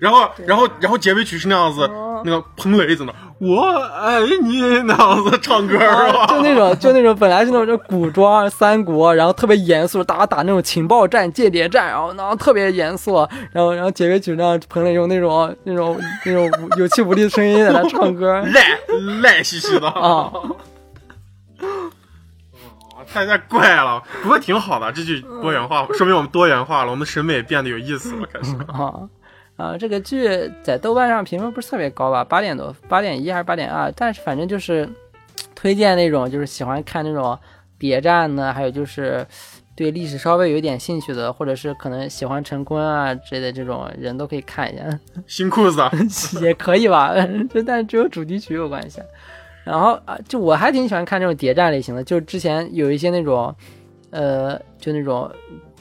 然后，然后，然后结尾曲是那样子，哦。那个彭磊在那，我爱你那样子唱歌是吧？啊，就那种，就那种，本来是那种古装三国，然后特别严肃，打打那种情报战、间谍战，然后然后特别严肃，然后然后结尾曲让彭磊用那种那种那种有气无力的声音在那唱歌。赖赖兮兮的。啊，哦太太怪了，不过挺好的，这句多元化，说明我们多元化了，我们审美变得有意思了，开始。啊啊！这个剧在豆瓣上评分不是特别高吧，八点多，八点一还是八点二，但是反正就是推荐那种就是喜欢看那种谍战呢，还有就是对历史稍微有点兴趣的，或者是可能喜欢陈坤啊之类的这种人都可以看一下。新裤子，也可以吧，就但是只有主题曲有关系。然后啊，就我还挺喜欢看这种谍战类型的，就是之前有一些那种，呃，就那种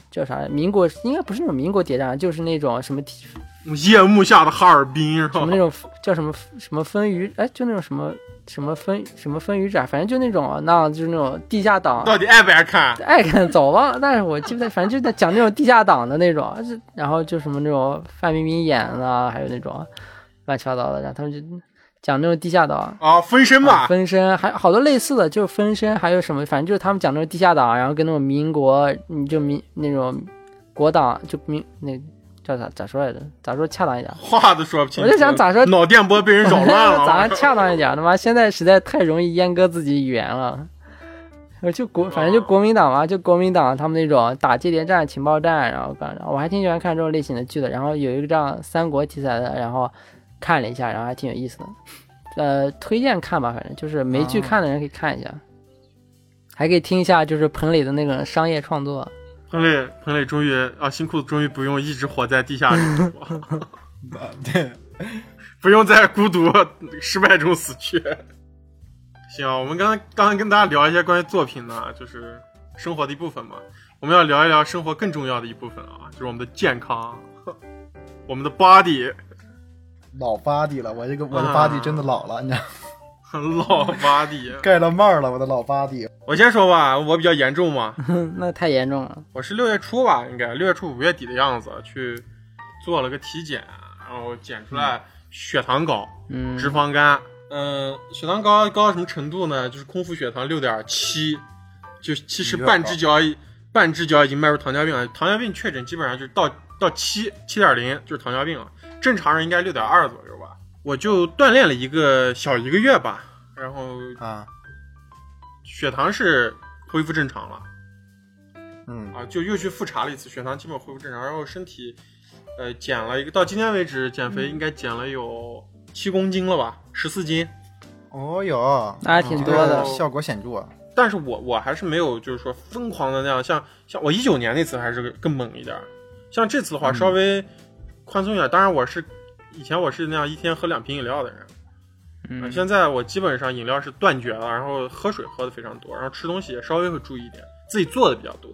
叫啥？民国应该不是那种民国谍战，就是那种什么体夜幕下的哈尔滨是吧什么？那种叫什么什么分鱼，哎，就那种什么什么分什么分鱼展，反正就那种那就是那种地下党。到底爱不爱看？爱看早忘了，但是我记不得，反正就在讲那种地下党的那种，然后就什么那种范冰冰演的啊，还有那种乱七八糟的，然后他们就讲那种地下党。啊，分身啊吧，分身还好多类似的，就是分身，还有什么，反正就是他们讲那种地下党，然后跟那种民国，你就民那种国党，就民那叫咋咋说来着？咋说恰当一点？话都说不清。我就想咋说脑电波被人扰乱了。咋恰当一点？他妈现在实在太容易阉割自己语言了。呃就国，反正就国民党嘛，就国民党他们那种打间谍战、情报战，然后干，我还挺喜欢看这种类型的剧的。然后有一个这样三国题材的，然后看了一下，然后还挺有意思的。呃，推荐看吧，反正就是没剧看的人可以看一下，还可以听一下就是彭磊的那种商业创作。彭磊，彭磊终于啊，新裤子终于不用一直活在地下里了，对，不用在孤独失败中死去。行啊，我们刚才刚才跟大家聊一些关于作品呢，就是生活的一部分嘛。我们要聊一聊生活更重要的一部分啊，就是我们的健康，我们的 body，老 body 了，我这个我的啊。body 真的老了，你知道，老 body。盖了帽了，我的老 body。我先说吧，我比较严重嘛，那太严重了。我是六月初吧，应该六月初五月底的样子去做了个体检，然后检出来血糖高，嗯，脂肪肝。嗯，血糖高高到什么程度呢？就是空腹血糖六点七，就其实半只脚半只脚已经迈入糖尿病了。糖尿病确诊基本上就是到到七七点零就是糖尿病了，正常人应该六点二左右吧。我就锻炼了一个小一个月吧，然后啊，血糖是恢复正常了。嗯，啊，就又去复查了一次，血糖基本恢复正常，然后身体，呃，减了一个，到今天为止减肥应该减了有七公斤了吧，十四斤。哦哟，那还挺多的。效果显著啊。但是我我还是没有就是说疯狂的那样，像像我一九年那次还是更猛一点儿，像这次的话嗯稍微宽松一点。当然我是以前我是那样一天喝两瓶饮料的人，呃嗯，现在我基本上饮料是断绝了，然后喝水喝的非常多，然后吃东西也稍微会注意一点，自己做的比较多，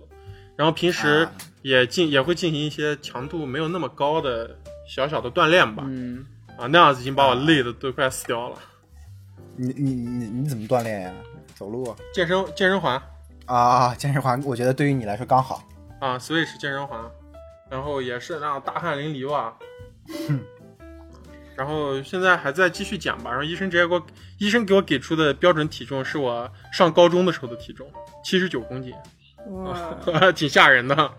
然后平时啊也进也会进行一些强度没有那么高的小小的锻炼吧，嗯，啊，那样子已经把我累的都快死掉了。你你你你怎么锻炼呀？走路健身健身环啊？健身环，我觉得对于你来说刚好。啊，Switch 健身环，然后也是那样大汗淋漓吧。然后现在还在继续减吧，然后医生直接给我，医生给我给出的标准体重是我上高中的时候的体重，七十九公斤，哇，挺吓人的。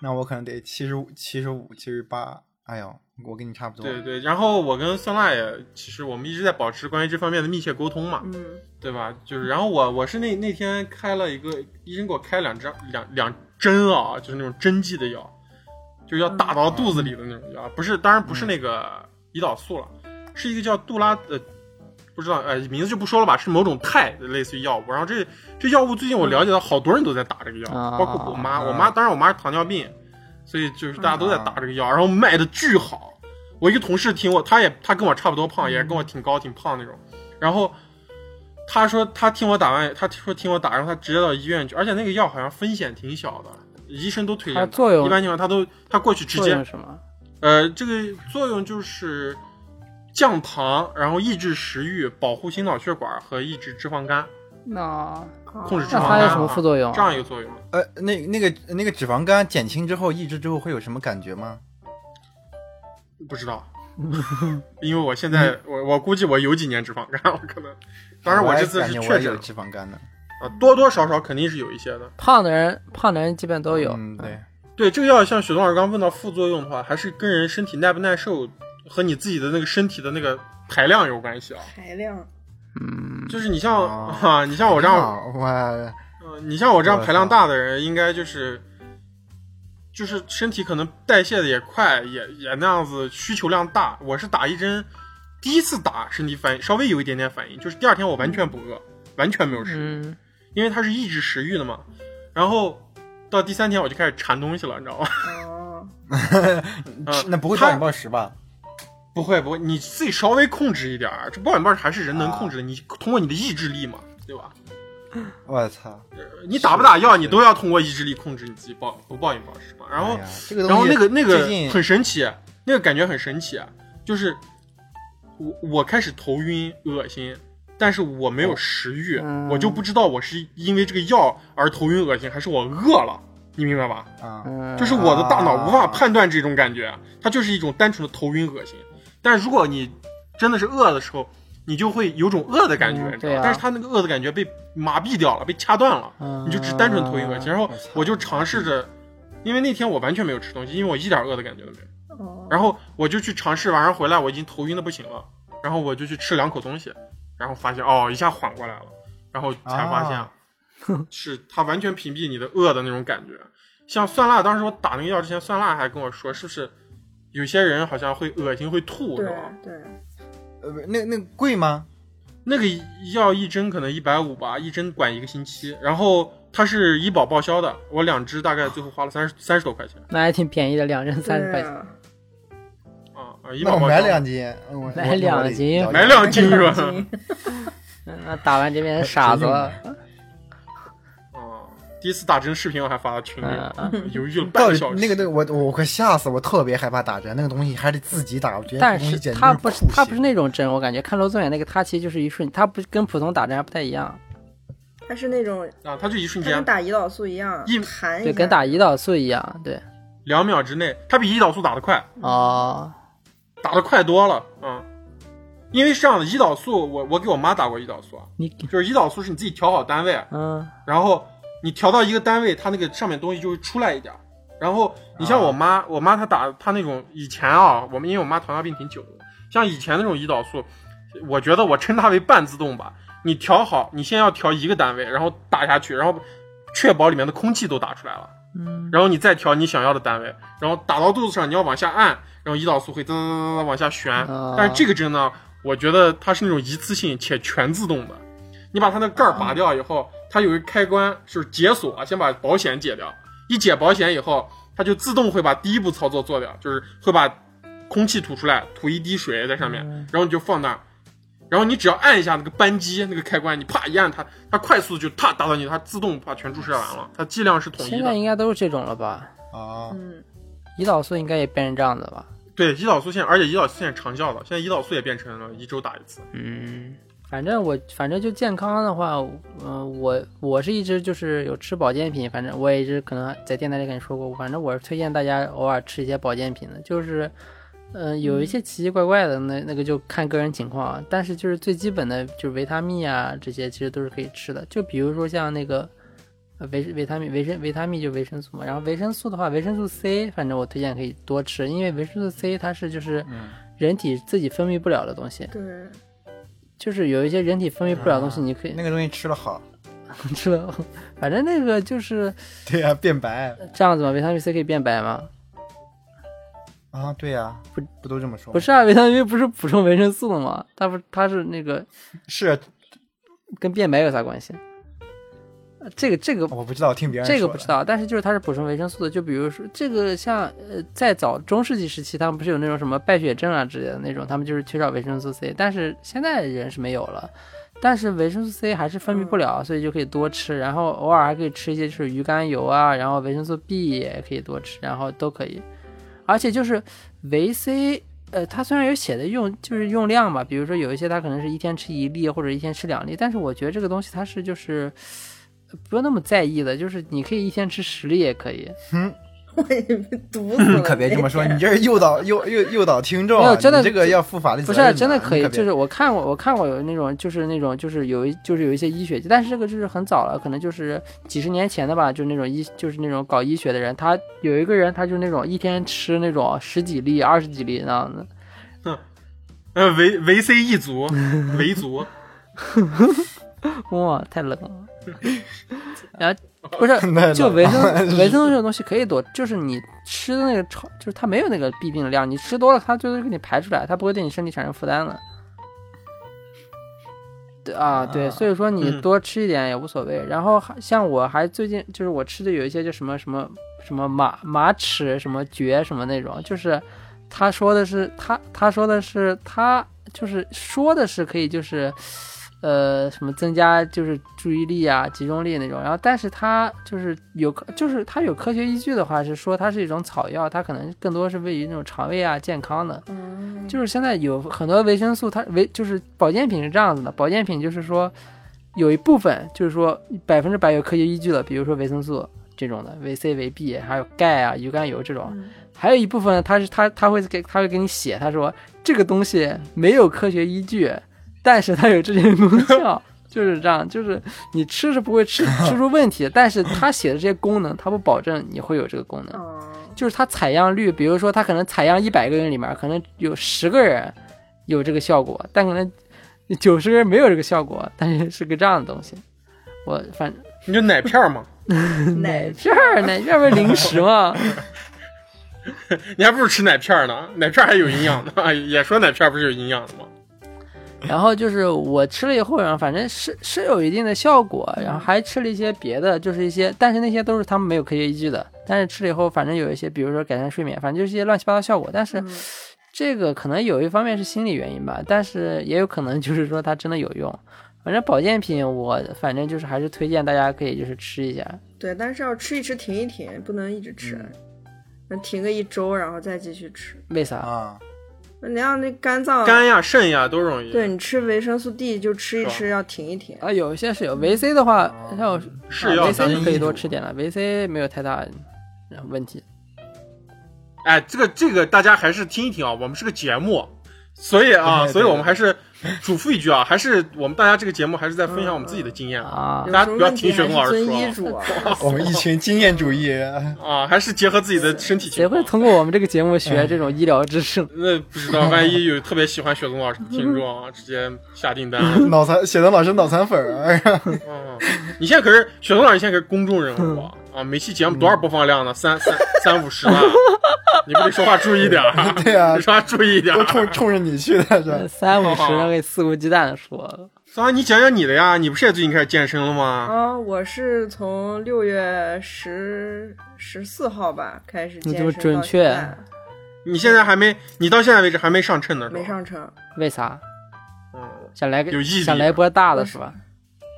那我可能得七十五、七十五、七十八。哎呦，我跟你差不多。对对，然后我跟酸辣也，其实我们一直在保持关于这方面的密切沟通嘛，嗯，对吧？就是，然后我我是那那天开了一个医生给我开两张两两针啊，就是那种针剂的药，就是要打到肚子里的那种药，不是，当然不是那个胰岛素了，是一个叫杜拉呃，不知道呃名字就不说了吧，是某种肽类似于药物。然后这这药物最近我了解到好多人都在打这个药，啊包括我妈，啊我妈当然我妈是糖尿病，所以就是大家都在打这个药，然后卖的巨好。我一个同事听我，他也他跟我差不多胖，也是跟我挺高挺胖那种，然后。他说他听我打完，他说听我打，然后他直接到医院去，而且那个药好像风险挺小的，医生都推荐打。它作用一般情况他都他过去直接什么？呃，这个作用就是降糖，然后抑制食欲，保护心脑血管和抑制脂肪肝，那控制脂肪肝有。什么副作用？这样一个作用。呃，那那个那个脂肪肝减轻之后，抑制之后会有什么感觉吗？不知道，因为我现在我我估计我有几年脂肪肝，我可能，当然我这次是确诊了脂肪肝的。啊，多多少少肯定是有一些的。胖的人，胖的人基本都有。嗯，对。对这个药，像雪冬老师刚问到副作用的话，还是跟人身体耐不耐受和你自己的那个身体的那个排量有关系啊。排量，嗯，就是你像哦 啊，你像我这样，啊我呃，你像我这样排量大的人，应该就是就是身体可能代谢的也快，也也那样子需求量大。我是打一针，第一次打身体反应稍微有一点点反应，就是第二天我完全不饿，完全没有吃，嗯，因为它是抑制食欲的嘛。然后到第三天我就开始馋东西了，你知道吗？哦，啊 那不会暴饮暴食吧？不会不会，你自己稍微控制一点儿，这暴饮暴食还是人能控制的，你通过你的意志力嘛，对吧？我操！你打不打药，你都要通过意志力控制你自己暴不暴饮暴食嘛。然后哎这个，然后那个那个很神奇，那个感觉很神奇，就是我我开始头晕恶心，但是我没有食欲，嗯我就不知道我是因为这个药而头晕恶心，还是我饿了，你明白吧？啊，嗯，就是我的大脑无法啊判断这种感觉，它就是一种单纯的头晕恶心。但是如果你真的是饿的时候，你就会有种饿的感觉，嗯你知道吧？对啊但是它那个饿的感觉被麻痹掉了，被掐断了。嗯你就只单纯头晕恶心。然后我就尝试着，因为那天我完全没有吃东西，因为我一点饿的感觉都没有。哦，然后我就去尝试，晚上回来我已经头晕的不行了，然后我就去吃两口东西，然后发现哦一下缓过来了，然后才发现、啊 是它完全屏蔽你的饿的那种感觉。像酸辣，当时我打那个药之前，酸辣还跟我说，是不是有些人好像会恶心会吐，是对吧？对，那那贵吗？那个药一针可能一百五吧，一针管一个星期，然后它是医保报销的，我两支大概最后花了三十三十多块钱那还挺便宜的，两针三十块钱。那我买两斤，买两斤买两斤是吧？那打完这边傻子了。啊，第一次打针视频我还发到群里，嗯，犹豫了半到底个小时。那个那个我我快吓死我，特别害怕打针，那个东西还得自己打，我觉得但是那东西简直它不是它不是那种针，我感觉看罗宗远那个，它其实就是一瞬，它不跟普通打针还不太一样，它是那种，啊，它就一瞬间跟打胰岛素一样一，对，弹一下跟打胰岛素一样，对。两秒之内，它比胰岛素打得快，哦，打的快多了。嗯，因为是这样的，胰岛素我我给我妈打过胰岛素啊，你就是胰岛素是你自己调好单位，嗯然后你调到一个单位，它那个上面东西就会出来一点。然后你像我妈，我妈她打她那种以前啊，我们因为我妈糖尿病挺久的，像以前那种胰岛素，我觉得我称它为半自动吧。你调好，你先要调一个单位，然后打下去，然后确保里面的空气都打出来了，嗯，然后你再调你想要的单位，然后打到肚子上，你要往下按，然后胰岛素会噔噔噔噔往下旋。哦但是这个针呢，我觉得它是那种一次性且全自动的。你把它那盖儿拔掉以后，它有一个开关，就是解锁，先把保险解掉。一解保险以后，它就自动会把第一步操作做掉，就是会把空气吐出来，吐一滴水在上面，然后你就放那儿，然后你只要按一下那个扳机那个开关，你啪一按它，它快速就啪打到你，它自动把全注射完了，它剂量是统一的。现在应该都是这种了吧？啊，嗯，胰岛素应该也变成这样子吧？对，胰岛素现在，而且胰岛素现在长效了，现在胰岛素也变成了一周打一次。嗯，反正我反正就健康的话，嗯、我我是一直就是有吃保健品，反正我也一直可能在电台里跟你说过，反正我是推荐大家偶尔吃一些保健品的，就是。嗯、有一些奇奇怪怪的，那那个就看个人情况啊。但是就是最基本的，就是维他命啊，这些其实都是可以吃的。就比如说像那个呃维维他命维生维他命就维生素嘛，然后维生素的话，维生素 C，反正我推荐可以多吃，因为维生素 C 它是就是人体自己分泌不了的东西，对，就是有一些人体分泌不了的东西，你可以那个东西吃了好，吃了，反正那个就是 对呀、变白这样子嘛。维他命 C 可以变白吗？啊，对呀、不不都这么说？不是啊，维他命 C 不是补充维生素的吗？它不，它是那个是跟变白有啥关系？呃这个这个我不知道，听别人说这个不知道，但是就是它是补充维生素的。就比如说这个像呃，在早中世纪时期，他们不是有那种什么败血症啊之类的那种，他们就是缺少维生素 C，但是现在人是没有了。但是维生素 C 还是分泌不了，所以就可以多吃，然后偶尔还可以吃一些就是鱼肝油啊，然后维生素 B 也可以多吃，然后都可以。而且就是维 C，呃，它虽然有写的用就是用量吧，比如说有一些它可能是一天吃一粒或者一天吃两粒，但是我觉得这个东西它是就是呃不用那么在意的，就是你可以一天吃十粒也可以。我也被毒死了。可别这么说，你这是诱导诱诱诱导听众啊，没有真的这个要负法律不是真的可以，就是我看过，我看过有那种，就是那种，就是有一，就是有一些医学，但是这个就是很早了，可能就是几十年前的吧，就是那种医，就是那种搞医学的人，他有一个人，他就那种一天吃那种十几粒、二十几粒那样的，呃，维维 C 一族，维族，哇，太冷了。然后不是，就维生维生素这种东西可以多，就是你吃的那个超，就是它没有那个必病的量，你吃多了，它最后给你排出来，它不会对你身体产生负担的。对啊，对，啊所以说你嗯多吃一点也无所谓。然后还像我还最近就是我吃的有一些就什么什么什么马马齿什么蕨什么那种，就是他说的是他他说的是他就是说的是可以就是呃什么增加就是注意力啊、集中力那种。然后，但是它就是有科就是它有科学依据的话，是说它是一种草药，它可能更多是位于那种肠胃啊健康的。嗯，就是现在有很多维生素，它维就是保健品是这样子的，保健品就是说有一部分就是说百分之百有科学依据的，比如说维生素这种的，维 C、维 B，还有钙啊、鱼肝油这种。嗯还有一部分它是它它会给它会给你写，他说这个东西没有科学依据，但是它有这些功效。就是这样，就是你吃是不会吃吃出问题的，但是它写的这些功能，它不保证你会有这个功能。哦，就是它采样率，比如说它可能采样一百个人里面，可能有十个人有这个效果，但可能九十个人没有这个效果，但是是个这样的东西。我反正你就奶片儿嘛，奶片儿，奶片儿不是零食吗？你还不如吃奶片儿呢，奶片儿还有营养呢，也说奶片儿不是有营养的吗？然后就是我吃了以后，然后反正是是有一定的效果，然后还吃了一些别的，就是一些，但是那些都是他们没有科学依据的。但是吃了以后，反正有一些，比如说改善睡眠，反正就是一些乱七八糟效果。但是嗯这个可能有一方面是心理原因吧，但是也有可能就是 说它真的有用。反正保健品我反正就是还是推荐大家可以就是吃一下。对，但是要吃一吃停一停，不能一直吃，那停个一周然后再继续吃。为啥？啊，那你要那肝脏肝呀、肾呀都容易。对你吃维生素 D 就吃一吃，要停一停。啊，有一些是有维 C 的话，像我是要维咱 C 可以多吃点了，维 C 没有太大问题。哎，这个这个大家还是听一听啊，我们是个节目，所以啊，对对所以我们还是 嘱咐一句啊，还是我们大家这个节目还是在分享我们自己的经验啊有大家不要听雪还是松老师说。我们一群经验主义，啊，还是结合自己的身体情况谁会。通过我们这个节目学这种医疗知识？那不知道，万一有特别喜欢雪松老师的听众啊，直接下订单。脑残雪冬老师脑残粉儿，嗯，你现在可是雪松老师，现在可是公众人物啊！啊，每期节目多少播放量呢？三三 三五十万，你不得说话注意点儿？对啊你说话注意一点都儿。冲冲着你去的是？三五十可以肆无忌惮的说，桑啊，你讲讲你的呀？你不是也最近开始健身了吗？啊，我是从六月十十四号吧开始健身你这么准确你现在还没，你到现在为止还没上秤呢，没。上秤。为啥？嗯，想来个有毅力想来波大的是吧？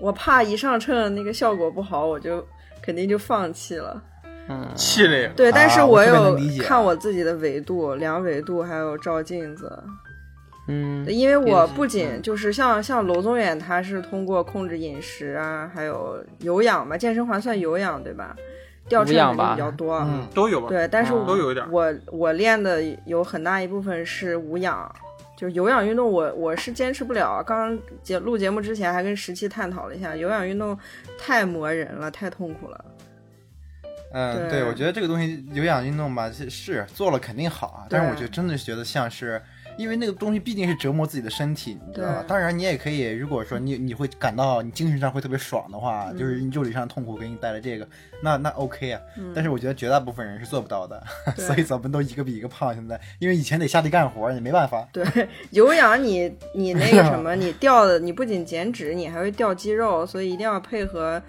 我怕一上秤那个效果不好，我就肯定就放弃了。嗯，气馁。对，但是啊我有看我自己的维度、量维度，还有照镜子。嗯，因为我不仅就是像像娄宗远，他是通过控制饮食啊，还有有氧嘛，健身环算有氧对吧？掉秤的无氧吧就比较多。嗯，都有吧？对，但是啊我都有一点我我练的有很大一部分是无氧，就是有氧运动我我是坚持不了。刚刚节录节目之前还跟十七探讨了一下，有氧运动太磨人了，太痛苦了。嗯，对对，我觉得这个东西有氧运动吧，是是做了肯定好啊，但是我觉得真的觉得像是。因为那个东西毕竟是折磨自己的身体，你知道吧？当然，你也可以，如果说你你会感到你精神上会特别爽的话，嗯就是肉体上的痛苦给你带来这个，那那 OK 啊。嗯但是我觉得绝大部分人是做不到的，所以咱们都一个比一个胖。现在，因为以前得下地干活，你没办法。对，有氧你 你那个什么，你掉的你不仅减脂，你还会掉肌肉，所以一定要配合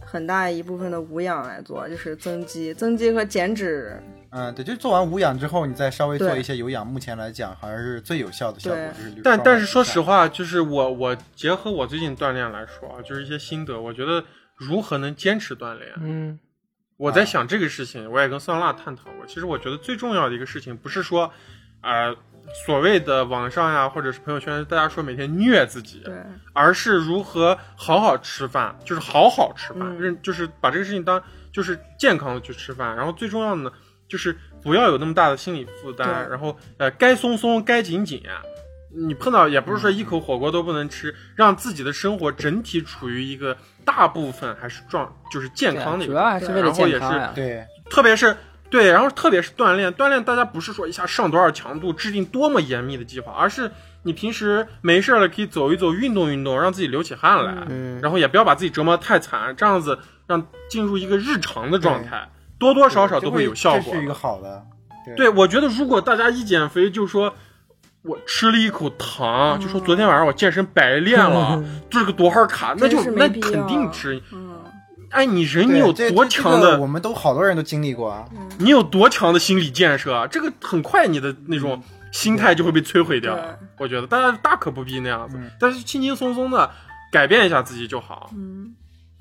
很大一部分的无氧来做，就是增肌、增肌和减脂。嗯，对，就做完无氧之后，你再稍微做一些有氧，目前来讲好像是最有效的效果对。就是但但是说实话，就是我我结合我最近锻炼来说啊，就是一些心得，我觉得如何能坚持锻炼，嗯我在想这个事情，我也跟酸辣探讨过。其实我觉得最重要的一个事情，不是说，呃，所谓的网上呀，或者是朋友圈，大家说每天虐自己，对，而是如何好好吃饭，就是好好吃饭，嗯认、就是把这个事情当就是健康的去吃饭。然后最重要的呢，就是不要有那么大的心理负担，然后呃，该松松，该紧紧。你碰到也不是说一口火锅都不能吃，让自己的生活整体处于一个大部分还是壮，就是健康的一主个要还是为了然后也是。对，特别是对，然后特别是锻炼，锻炼大家不是说一下上多少强度，制定多么严密的计划，而是你平时没事儿了可以走一走，运动运动，让自己流起汗来，嗯然后也不要把自己折磨得太惨，这样子让进入一个日常的状态，多多少少都会有效果这是一个好的。对，我觉得如果大家一减肥就说。我吃了一口糖，就说昨天晚上我健身白练了，这个多少卡，那就那肯定吃。嗯，哎，你人你有多强的个我们都好多人都经历过啊。你有多强的心理建设啊？这个很快你的那种心态就会被摧毁掉对。我觉得大家大可不必那样子嗯，但是轻轻松松的，改变一下自己就好。嗯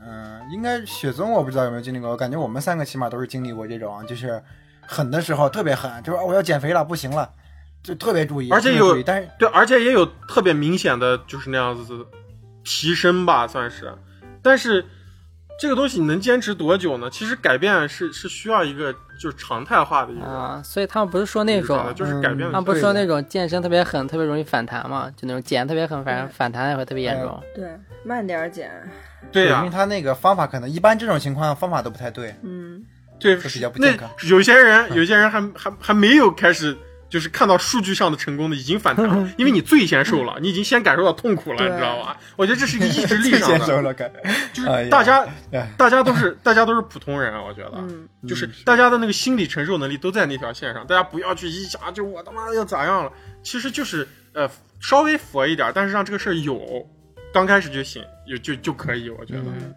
嗯，应该雪宗我不知道有没有经历过，我感觉我们三个起码都是经历过这种，就是狠的时候特别狠，就是、啊我要减肥了，不行了，就特别注意，而且有但是对，而且也有特别明显的就是那样子的提升吧，算是。但是这个东西你能坚持多久呢？其实改变是是需要一个就是常态化的一个啊，所以他们不是说那种就是改变他们不是说那种健身特别狠，特别容易反弹嘛？就那种减特别狠，反正反弹也会特别严重。对，慢点儿减。对呀、因为他那个方法可能一般这种情况方法都不太对，嗯对，就比较不那健康。有些人，有些人还还还没有开始，就是看到数据上的成功的已经反弹了，因为你最先瘦了，你已经先感受到痛苦了，你知道吧？我觉得这是一个 意志力上的，先收了，感就是大家、哎大家都是大家都是普通人啊，我觉得。嗯。就是大家的那个心理承受能力都在那条线上，大家不要去一下就我他妈要咋样了，其实就是呃稍微佛一点，但是让这个事儿有，刚开始就行，就就就可以，我觉得。嗯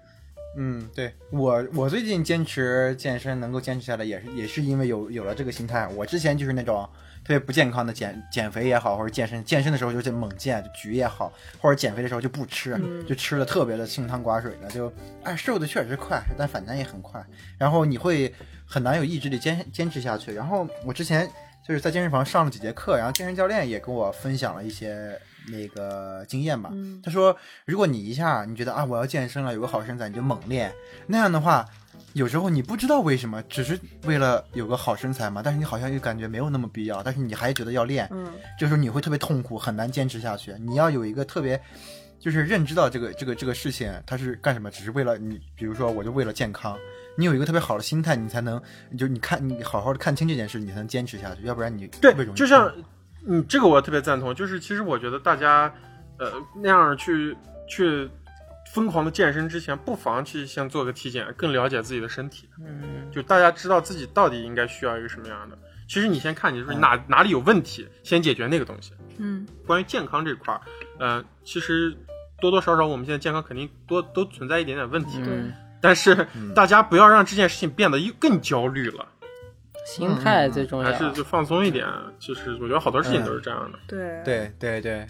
嗯，对我我最近坚持健身能够坚持下来，也是也是因为有有了这个心态。我之前就是那种特别不健康的减减肥也好，或者健身健身的时候就是猛健就举也好，或者减肥的时候就不吃，嗯就吃的特别的清汤寡水的，就哎瘦的确实快，但反弹也很快，然后你会很难有意志力坚坚持下去。然后我之前就是在健身房上了几节课，然后健身教练也跟我分享了一些那个经验吧。嗯他说，如果你一下你觉得啊我要健身了，有个好身材，你就猛练，那样的话，有时候你不知道为什么，只是为了有个好身材嘛，但是你好像又感觉没有那么必要，但是你还觉得要练，嗯这时候你会特别痛苦，很难坚持下去。你要有一个特别。就是认知到这个这个这个事情，它是干什么？只是为了你，比如说，我就为了健康。你有一个特别好的心态，你才能，就你看，你好好的看清这件事，你才能坚持下去。要不然你特别对容，易就像嗯，这个我特别赞同。就是其实我觉得大家呃那样去去疯狂的健身之前，不妨去先做个体检，更了解自己的身体。嗯，就大家知道自己到底应该需要一个什么样的。其实你先看你嗯说哪、哪里有问题，先解决那个东西。嗯关于健康这块儿，呃，其实多多少少我们现在健康肯定多都存在一点点问题，嗯，但是大家不要让这件事情变得又更焦虑了，心态最重要还。是就放松一点。就是我觉得好多事情都是这样的。对对对对，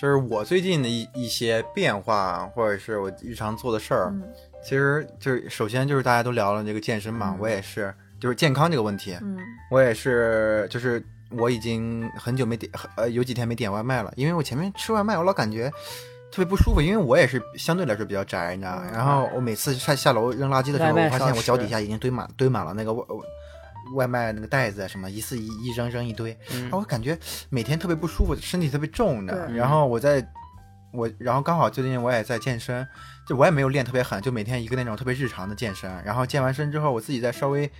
就是我最近的一一些变化，或者是我日常做的事儿，嗯其实就是首先就是大家都聊了这个健身嘛，我也是，就是健康这个问题，嗯我也是，就是我已经很久没点，呃，有几天没点外卖了，因为我前面吃外卖，我老感觉。特别不舒服，因为我也是相对来说比较宅，你知道吗？然后我每次下下楼扔垃圾的时候，我发现我脚底下已经堆满堆满了那个外外卖那个袋子啊什么，一次一一扔扔一堆，嗯然后我感觉每天特别不舒服，身体特别重的。然后我在，我然后刚好最近我也在健身，就我也没有练特别狠，就每天一个那种特别日常的健身。然后健完身之后，我自己再稍微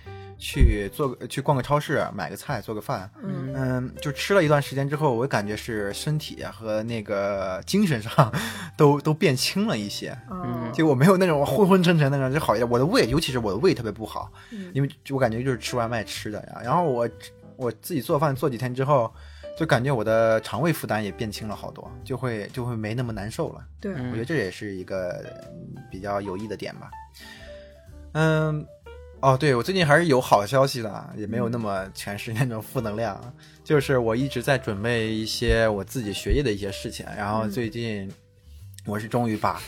去做个去逛个超市，买个菜，做个饭。嗯嗯，就吃了一段时间之后，我感觉是身体和那个精神上都都变轻了一些。嗯就我没有那种昏昏沉沉的那种，就好一点。我的胃，尤其是我的胃特别不好，嗯因为就我感觉就是吃外卖吃的呀。然后我我自己做饭做几天之后，就感觉我的肠胃负担也变轻了好多，就会就会没那么难受了。对嗯我觉得这也是一个嗯比较有益的点吧。嗯，哦，对我最近还是有好消息的，也没有那么全是那种负能量。就是我一直在准备一些我自己学业的一些事情，然后最近我是终于把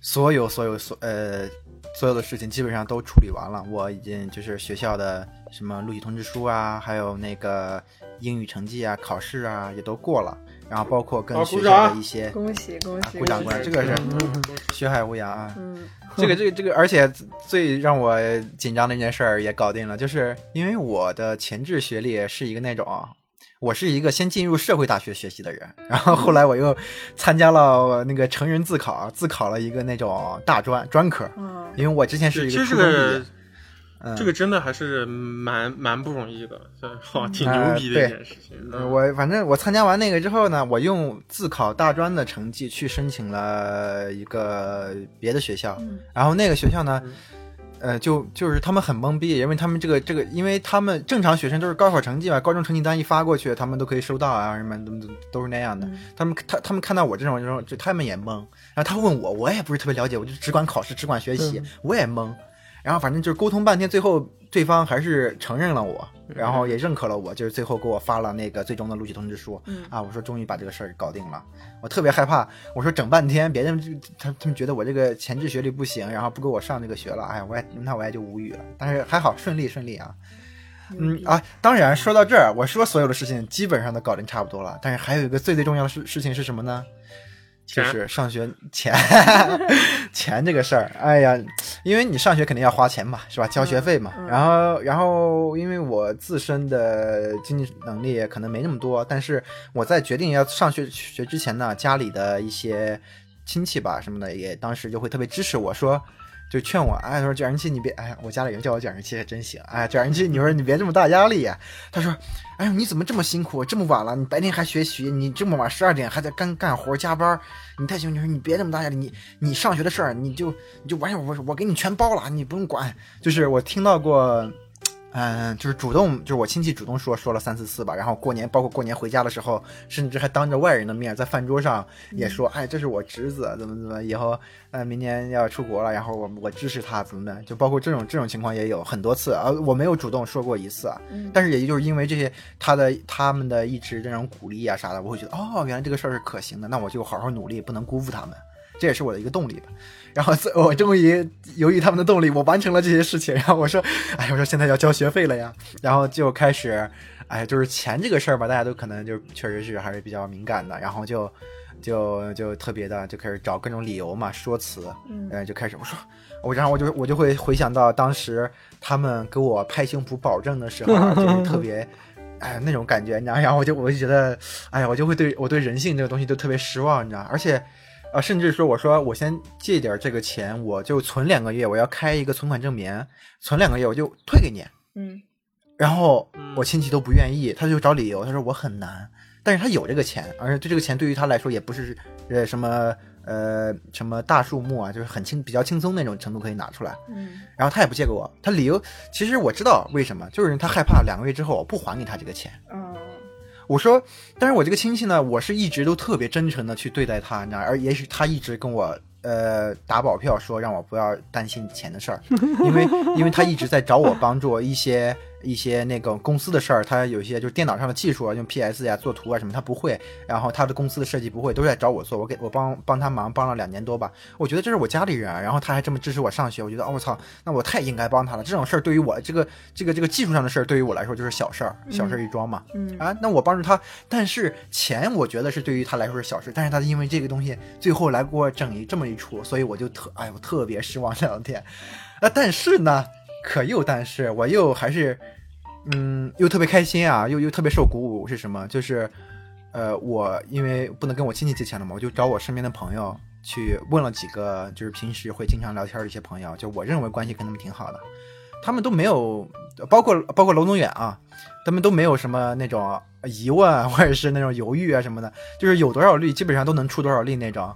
所有所有所呃所有的事情基本上都处理完了。我已经就是学校的什么录取通知书啊，还有那个英语成绩啊、考试啊也都过了，然后包括跟学校的一些恭喜恭喜！啊鼓掌鼓掌，这个是 学海无涯啊。嗯。这个这个这个，而且最让我紧张的一件事儿也搞定了，就是因为我的前置学历是一个那种，我是一个先进入社会大学学习的人，然后后来我又参加了那个成人自考，自考了一个那种大专专科，嗯。因为我之前是一个初中毕业。个，嗯，这个真的还是蛮蛮不容易的，好，挺啊牛逼的一件事情。呃我反正我参加完那个之后呢，我用自考大专的成绩去申请了一个别的学校，嗯然后那个学校呢，呃，就就是他们很懵逼，因为他们这个这个，因为他们正常学生都是高考成绩嘛，高中成绩单一发过去，他们都可以收到啊，什么都都都是那样的。嗯他们他他们看到我这种这种，就他们也懵。然后他问我，我也不是特别了解，我就只管考试，只管学习，我也懵。然后反正就是沟通半天，最后对方还是承认了我，然后也认可了我，就是最后给我发了那个最终的录取通知书。嗯啊，我说终于把这个事儿搞定了，我特别害怕，我说整半天，别人就他他们觉得我这个前置学历不行，然后不给我上这个学了，哎呀，我也那我也就无语了。但是还好顺利顺利啊。嗯啊，当然说到这儿，我说所有的事情基本上都搞定差不多了，但是还有一个最最重要的事事情是什么呢？就是上学钱 钱这个事儿，哎呀，因为你上学肯定要花钱嘛，是吧？交学费嘛。嗯嗯然后，然后因为我自身的经济能力可能没那么多，但是我在决定要上学学之前呢，家里的一些亲戚吧什么的，也当时就会特别支持我说。就劝我，哎，他说卷人气你别，哎，我家里人叫我卷人气还真行，哎，卷人气，你说你别这么大压力呀、他说，哎呦，你怎么这么辛苦，这么晚了，你白天还学习，你这么晚十二点还在干干活加班，你太辛苦。你说你别这么大压力，你你上学的事儿，你就你就完事儿，我我给你全包了，你不用管。就是我听到过，嗯、就是主动，就是我亲戚主动说说了三四次吧。然后过年，包括过年回家的时候，甚至还当着外人的面在饭桌上也说，哎，这是我侄子，怎么怎么，以后呃明年要出国了，然后我我支持他，怎么的，就包括这种这种情况也有很多次啊。我没有主动说过一次但是也就是因为这些他的他们的一直这种鼓励啊啥的，我会觉得哦，原来这个事儿是可行的，那我就好好努力，不能辜负他们，这也是我的一个动力吧。然后我终于由于他们的动力，我完成了这些事情。然后我说，哎，我说现在要交学费了呀，然后就开始，哎，就是钱这个事儿吧，大家都可能就确实是还是比较敏感的，然后就就就特别的就开始找各种理由嘛，说辞，嗯，就开始我说我，然后我就我就会回想到当时他们给我拍胸脯保证的时候，就是特别。哎，那种感觉，你知道，然后我就我就觉得，哎呀，我就会对我对人性这个东西就特别失望，你知道，而且，啊，甚至说我说我先借点这个钱，我就存两个月，我要开一个存款证明，存两个月我就退给你，嗯。然后嗯我亲戚都不愿意，他就找理由，他说我很难，但是他有这个钱，而且对这个钱对于他来说也不是呃什么呃什么大数目啊，就是很轻比较轻松那种程度可以拿出来，嗯。然后他也不借给我，他理由其实我知道为什么，就是他害怕两个月之后我不还给他这个钱。哦我说，但是我这个亲戚呢，我是一直都特别真诚的去对待他，你知道，而也许他一直跟我呃打保票说让我不要担心钱的事儿，因为因为他一直在找我帮助一些一些那个公司的事儿，他有一些就是电脑上的技术啊，用 PS 呀、做图啊什么他不会，然后他的公司的设计不会，都是在找我做，我给我帮帮他忙帮了两年多吧，我觉得这是我家里人啊，然后他还这么支持我上学，我觉得哦我操，那我太应该帮他了，这种事儿对于我这个这个这个技术上的事儿对于我来说就是小事儿，小事儿一桩嘛。嗯。啊，那我帮助他，但是钱我觉得是对于他来说是小事，但是他因为这个东西最后来给我整一这么一出，所以我就特哎我特别失望这两天，啊，但是呢，可又但是我又还是，嗯，又特别开心啊，又又特别受鼓舞，是什么？就是，呃，我因为不能跟我亲戚借钱了嘛，我就找我身边的朋友去问了几个，就是平时会经常聊天的一些朋友，就我认为关系跟他们挺好的，他们都没有，包括包括楼宗远啊，他们都没有什么那种疑问或者是那种犹豫啊什么的，就是有多少力基本上都能出多少力那种。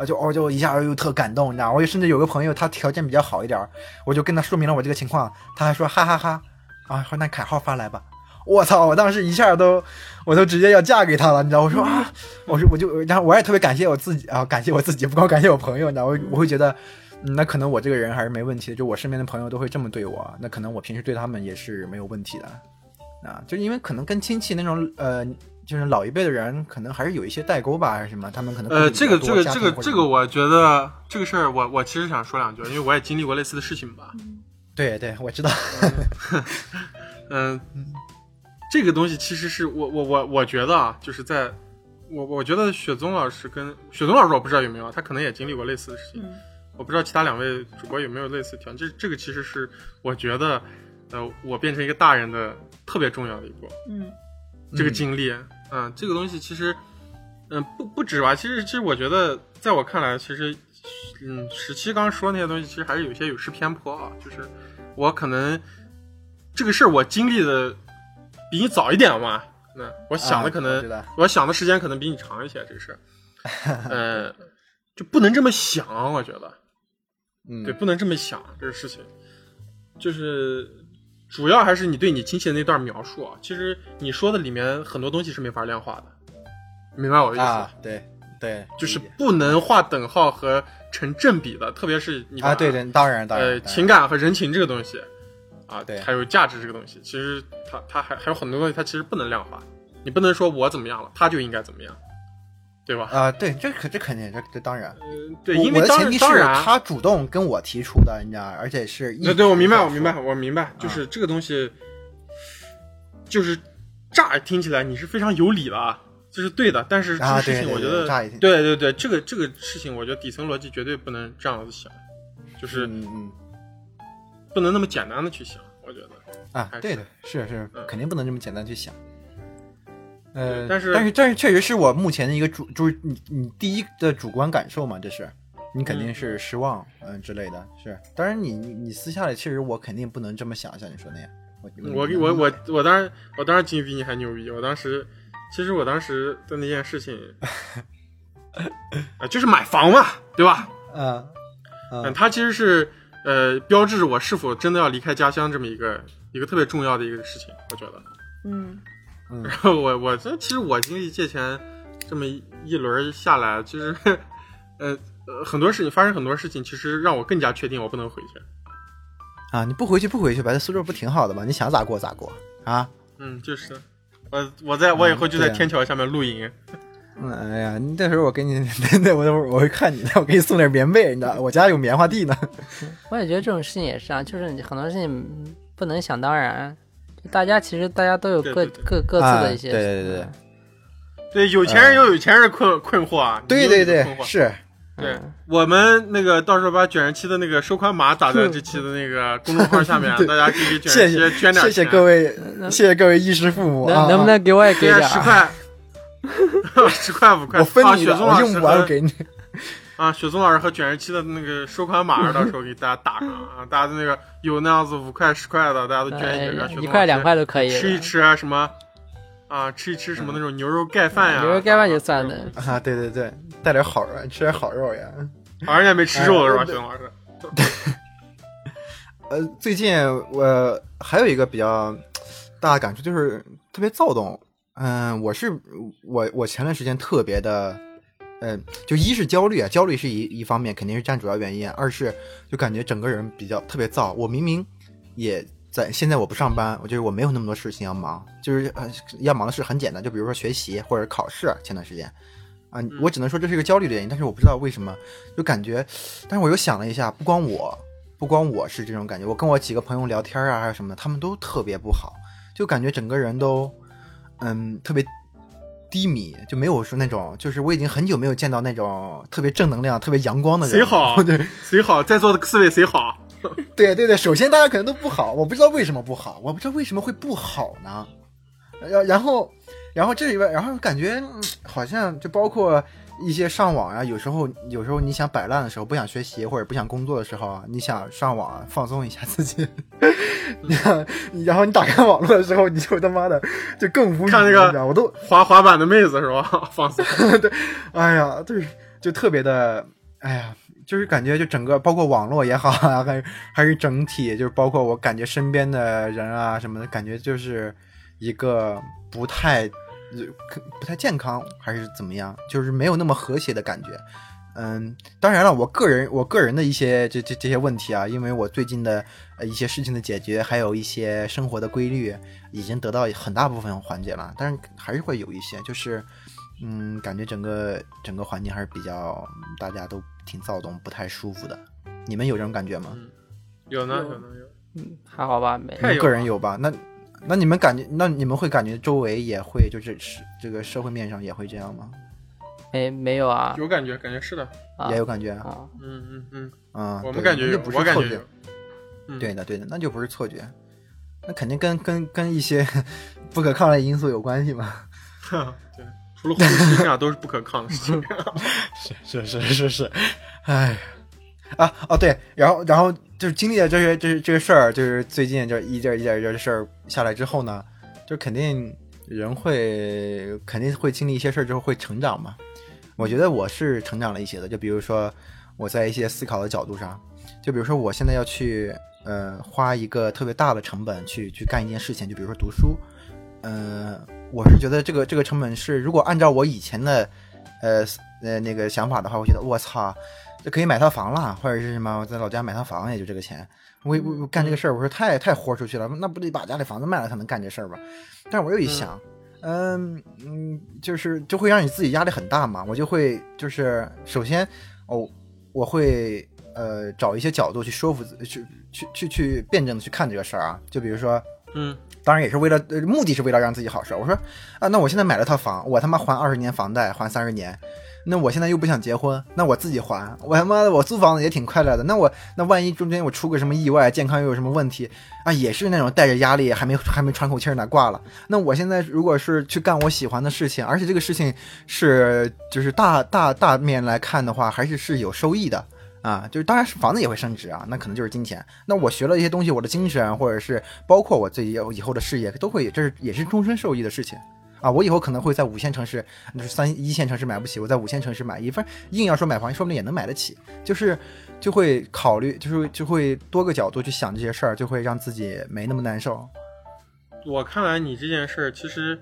啊，就哦，就一下又特感动，你知道，我甚至有个朋友，他条件比较好一点，我就跟他说明了我这个情况，他还说哈哈哈啊，说那卡号发来吧。我操！我当时一下都，我都直接要嫁给他了，你知道？我说啊，我说我就，然后我也特别感谢我自己啊，感谢我自己，不光感谢我朋友，你知道？我我会觉得，那可能我这个人还是没问题的，就我身边的朋友都会这么对我，那可能我平时对他们也是没有问题的，啊，就因为可能跟亲戚那种呃，就是老一辈的人，可能还是有一些代沟吧，还是什么，他们可能呃，这个这个这个这个，我觉得这个事儿，我我其实想说两句，因为我也经历过类似的事情吧。对对，我知道 嗯，这个东西其实是我我我我觉得啊，就是在我我觉得雪宗老师跟雪宗老师我不知道有没有，他可能也经历过类似的事情。嗯我不知道其他两位主播有没有类似条件。这这个其实是我觉得，呃，我变成一个大人的特别重要的一步。嗯这个经历，嗯、这个东西其实，嗯、不不止吧。其实，其实我觉得，在我看来，其实，嗯，十七刚刚说那些东西，其实还是有些有失偏颇啊。就是我可能这个事儿我经历的比你早一点嘛，那我想的可能，啊我我想的时间可能比你长一些。这个事儿，呃，就不能这么想，我觉得。嗯，对，不能这么想这个事情，就是主要还是你对你亲戚的那段描述啊。其实你说的里面很多东西是没法量化的，明白我的意思？啊，对对，就是不能画等号和成正比的，特别是你啊，对对，当然当然，呃情感和人情这个东西啊，对还有价值这个东西，其实它它还还有很多东西，它其实不能量化，你不能说我怎么样了，他就应该怎么样，对吧？啊、对，这可这肯定，这这当然。嗯，对，因为当前提是当然，他主动跟我提出的，你知道，而且是一对对，我明白，我明白，我明白，就是这个东西，就是乍听起来你是非常有理的啊，这是对的，但是这啊个事情我觉得，对对对对，这个这个事情，我觉得底层逻辑绝对不能这样子想，就是嗯嗯不能那么简单的去想，我觉得。啊对的，是是嗯，肯定不能这么简单去想。呃，但是但是但是确实是我目前的一个主，就是你你第一的主观感受嘛，这是你肯定是失望，嗯、之类的，是。当然你你你私下里，其实我肯定不能这么想，像你说那样。我我我我我当然我当然经历比你还牛逼，我当时其实我当时的那件事情，啊，就是买房嘛，对吧？嗯嗯，嗯它其实是呃标志着我是否真的要离开家乡这么一个一个特别重要的一个事情，我觉得。嗯嗯然后我我这其实我经历借钱这么一一轮下来，其实呃呃很多事情发生很多事情，其实让我更加确定我不能回去。啊，你不回去不回去吧，在苏州不挺好的吗？你想咋过咋过啊。嗯，就是我我在我以后就在天桥下面露营。嗯，哎呀，你到时候我给你，那我等会儿我会看你的，我给你送点棉被，你知道，我家有棉花地呢。我也觉得这种事情也是啊，就是你很多事情不能想当然，就大家其实大家都有各对对对各各自的一些，啊对对对对对，有钱人有有钱人的困困惑啊。对对对，是，对嗯我们那个到时候把卷人期的那个收款码打在这期的那个公众号下面，大家可以给卷谢谢人期捐点谢谢各位，谢谢各位衣食父母啊！能能不能给我也给给点？十块，十块五块。我分你的，我用不完给你。啊，雪松老师和卷人期的那个收款码，到时候给大家打上啊！大家那个有那样子五块十块的，大家都捐一哎个，让雪松一块两老师块都可以，吃一吃啊什么啊，吃一吃什么那种牛肉盖饭呀，牛肉盖饭就算了。啊，对对对，带点好肉，吃点好肉呀。好像人家没吃肉了是吧，哎雪松老师？呃，最近我还有一个比较大的感触，就是特别躁动。嗯、我是我我前段时间特别的，嗯、就一是焦虑啊，焦虑是一一方面，肯定是占主要原因；二是就感觉整个人比较特别燥。我明明也在现在我不上班，我就是我没有那么多事情要忙，就是呃要忙的事很简单，就比如说学习或者考试。前段时间啊，我只能说这是一个焦虑的原因，但是我不知道为什么，就感觉，但是我又想了一下，不光我。不光我是这种感觉，我跟我几个朋友聊天啊，还有什么的，他们都特别不好，就感觉整个人都，嗯，特别低迷，就没有说那种，就是我已经很久没有见到那种特别正能量、特别阳光的人。谁好 对谁好，在座的四位谁好？对对对，首先大家可能都不好，我不知道为什么不好，我不知道为什么会不好呢？然然后，然后这里边，然后感觉、嗯好像就包括一些上网啊，有时候有时候你想摆烂的时候，不想学习或者不想工作的时候啊，你想上网啊放松一下自己，你看，然后你打开网络的时候，你就他妈的就更无语，看那个我都滑滑板的妹子是吧？放松。对哎呀，就是就特别的，哎呀，就是感觉就整个包括网络也好啊，还是还是整体，就是包括我感觉身边的人啊什么的，感觉就是一个不太呃不太健康，还是怎么样，就是没有那么和谐的感觉。嗯，当然了，我个人我个人的一些这这这些问题啊，因为我最近的呃一些事情的解决，还有一些生活的规律，已经得到很大部分缓解了，但是还是会有一些，就是嗯，感觉整个整个环境还是比较大家都挺躁动，不太舒服的。你们有这种感觉吗？有呢，有有呢，有。嗯还好吧，没有你们个人有吧？那那你们感觉，那你们会感觉周围也会就是是这个社会面上也会这样吗？没没有啊有感觉，感觉是的。啊也有感觉？啊，嗯嗯嗯，啊，我们感觉不，是错觉我感觉有。。嗯对的，对的，那就不是错觉，那肯定跟跟跟一些 不可抗力因素有关系嘛。对，除了呼吸，这样都是不可抗的事情。是是是是是，哎，啊哦对，然后然后就是经历了这些这些这些事儿，就是最近就一件一件一点的事儿下来之后呢，就肯定人会肯定会经历一些事儿之后会成长嘛。我觉得我是成长了一些的，就比如说我在一些思考的角度上，就比如说我现在要去呃花一个特别大的成本去去干一件事情，就比如说读书，呃，我是觉得这个这个成本是如果按照我以前的呃呃那个想法的话，我觉得我操，这可以买套房了，或者是什么我在老家买套房也就这个钱，我我我干这个事儿，我说太太豁出去了，那不得把家里房子卖了才能干这事儿吧？但是我又一想，嗯嗯，就是就会让你自己压力很大嘛，我就会就是首先哦，我会呃找一些角度去说服自去去去去辩证的去看这个事儿啊，就比如说。嗯当然也是为了，呃，目的是为了让自己好受。我说啊，那我现在买了套房，我他妈还二十年房贷，还三十年，那我现在又不想结婚，那我自己还，我他妈的我租房子也挺快乐的。那我那万一中间我出个什么意外，健康又有什么问题啊，也是那种带着压力，还没还没喘口气儿呢，挂了。那我现在如果是去干我喜欢的事情，而且这个事情是就是大大大面来看的话，还是是有收益的。啊，就是当然是房子也会升值啊，那可能就是金钱。那我学了一些东西，我的精神或者是包括我自己以后的事业都会，这是也是终身受益的事情啊。我以后可能会在五线城市，就是三一线城市买不起，我在五线城市买一份，硬要说买房，说不定也能买得起。就是就会考虑，就是就会多个角度去想这些事儿，就会让自己没那么难受。我看来你这件事儿，其实，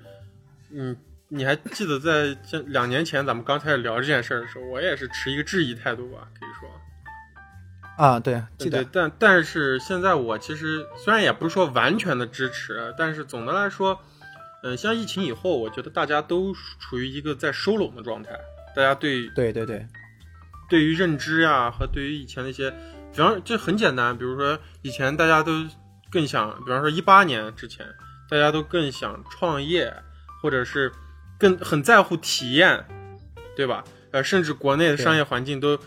嗯，你还记得在这两年前咱们刚开始聊这件事儿的时候，我也是持一个质疑态度吧，可以说。啊，对，记得对，但但是现在我其实虽然也不是说完全的支持，但是总的来说，嗯、像疫情以后，我觉得大家都处于一个在收拢的状态，大家对对对对，对于认知呀、和对于以前的一些，比方这很简单，比如说以前大家都更想，比方说一八年之前，大家都更想创业，或者是更很在乎体验，对吧？呃，甚至国内的商业环境都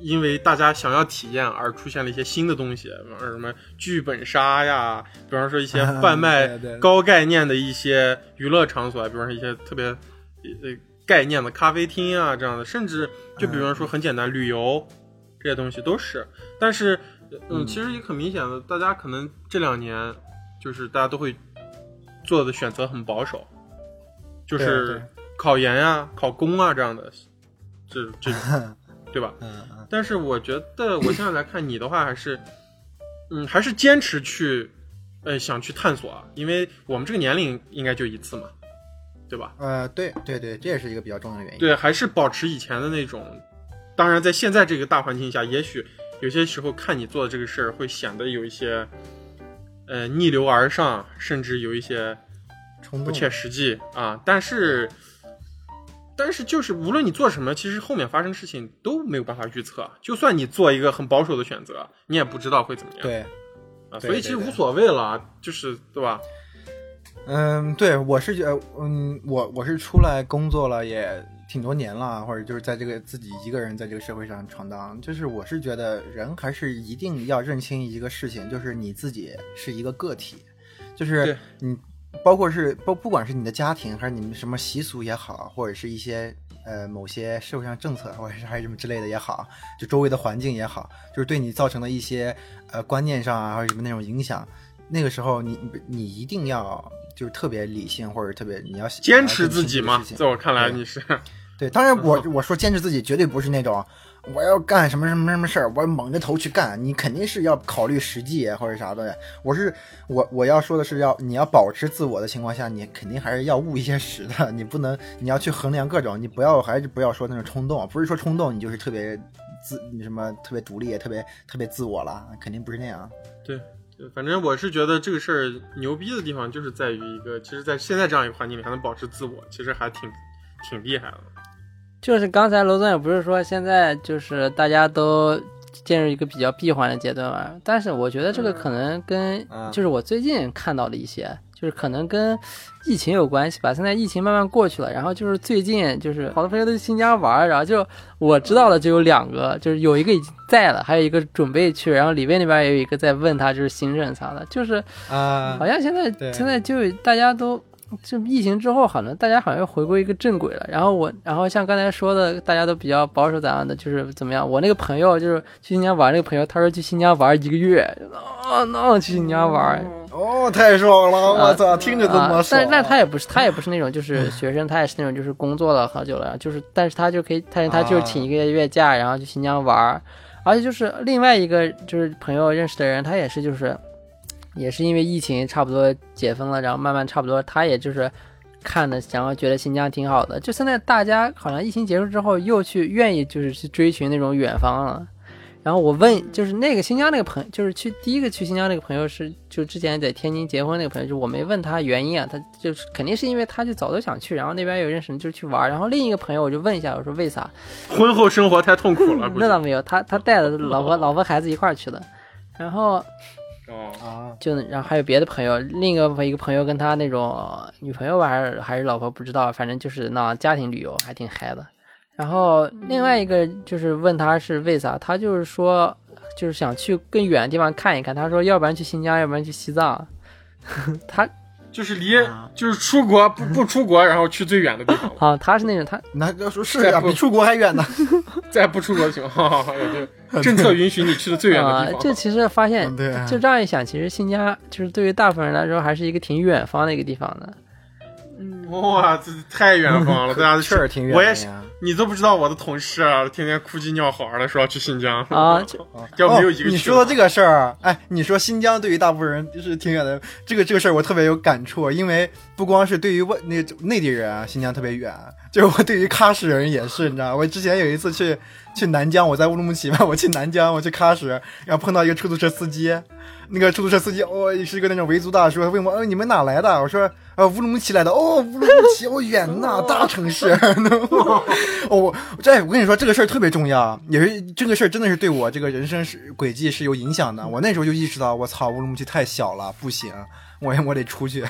因为大家想要体验而出现了一些新的东西，比方说什么剧本杀呀，比方说一些贩卖高概念的一些娱乐场所，比方说一些特别呃概念的咖啡厅啊这样的，甚至就比方说很简单旅游这些东西都是。但是，嗯，嗯其实也很明显的，大家可能这两年就是大家都会做的选择很保守，就是考研呀、考公啊这样的，这这种，对吧？嗯嗯，但是我觉得，我现在来看你的话，还是，嗯，还是坚持去，呃，想去探索啊，因为我们这个年龄应该就一次嘛，对吧？呃，对对对，这也是一个比较重要的原因。对，还是保持以前的那种。当然，在现在这个大环境下，也许有些时候看你做的这个事儿，会显得有一些，呃，逆流而上，甚至有一些不切实际啊。但是，但是就是无论你做什么，其实后面发生的事情都没有办法预测。就算你做一个很保守的选择，你也不知道会怎么样。对所以其实无所谓了，就是对吧？嗯，对，我是觉得，嗯，我我是出来工作了也挺多年了，或者就是在这个自己一个人在这个社会上闯荡，就是我是觉得人还是一定要认清一个事情，就是你自己是一个个体，就是你包括是不不管是你的家庭还是你们什么习俗也好，或者是一些呃某些社会上政策，或者是还是什么之类的也好，就周围的环境也好，就是对你造成的一些呃观念上啊，或者什么那种影响，那个时候你你一定要就是特别理性，或者特别你要坚持自己嘛，在我看来你是。对，当然我 我说坚持自己绝对不是那种我要干什么什么什么事儿，我猛着头去干。你肯定是要考虑实际或者啥的。我是我我要说的是要你要保持自我的情况下，你肯定还是要务一些实的。你不能你要去衡量各种，你不要还是不要说那种冲动，不是说冲动你就是特别自什么特别独立，特别特别自我了，肯定不是那样。对。对反正我是觉得这个事儿牛逼的地方，就是在于一个，其实，在现在这样一个环境里还能保持自我，其实还挺挺厉害的。就是刚才罗总也不是说现在就是大家都进入一个比较闭环的阶段嘛，但是我觉得这个可能跟嗯。就是我最近看到的一些，就是可能跟疫情有关系吧。现在疫情慢慢过去了，然后就是最近就是好多朋友都去新疆玩，然后就我知道的就有两个，就是有一个已经在了，还有一个准备去，然后里边那边也有一个在问他就是行程啥的，就是啊好像现在现在就大家都就疫情之后，好像大家好像又回归一个正轨了。然后我，然后像刚才说的，大家都比较保守咋样的，就是怎么样？我那个朋友就是去新疆玩，那个朋友他说去新疆玩一个月，哦，那去新疆玩。哦，太爽了！我操，听着这么啊！爽。但是但是他也不是他也不是那种就是学生，他也是那种就是工作了好久了，就是但是他就可以，但是他就是请一个月假，然后去新疆玩，而且就是另外一个就是朋友认识的人，他也是就是也是因为疫情差不多解封了，然后慢慢差不多，他也就是看的，然后觉得新疆挺好的。就现在大家好像疫情结束之后，又去愿意就是去追寻那种远方了。然后我问，就是那个新疆那个朋友，就是去第一个去新疆那个朋友是，就之前在天津结婚那个朋友，就我没问他原因啊，他就是肯定是因为他就早都想去，然后那边有认识人就去玩。然后另一个朋友我就问一下，我说为啥？婚后生活太痛苦了，那倒没有，他他带着老婆老婆孩子一块儿去的。然后哦，啊，就然后还有别的朋友，另一个一个朋友跟他那种呃女朋友吧，还是还是老婆不知道，反正就是那家庭旅游，还挺嗨的。然后另外一个就是问他是为啥，他就是说就是想去更远的地方看一看。他说要不然去新疆，要不然去西藏。他就是离就是出国不 不出国，然后去最远的地方，啊，他是那种他那要说是啊，比出国还远呢。再不出国的情况下，也就政策允许你去的最远的啊地，方。啊就其实发现就这样一想，其实新疆就是对于大部分人来说还是一个挺远方的一个地方的。哇，这太远方了，大家确实挺远的我。也是，你都不知道我的同事啊，天天哭鸡尿嚎的说要去新疆。啊 就要哦没有一个去你说到这个事儿，哎，你说新疆对于大部分人是挺远的，这个这个事儿我特别有感触，因为不光是对于外那内地人啊，新疆特别远，就是我对于喀什人也是，你知道，我之前有一次去去南疆，我在乌鲁木齐嘛，我去南疆，我去喀什，然后碰到一个出租车司机，那个出租车司机哦是一个那种维族大叔，他问我，哦你们哪来的？我说呃乌鲁木齐来的，哦乌鲁木齐，哦远呐，大城市。哦，这我跟你说，这个事儿特别重要，也是这个事儿真的是对我这个人生是轨迹是有影响的。我那时候就意识到，我操，乌鲁木齐太小了，不行，我我得出去。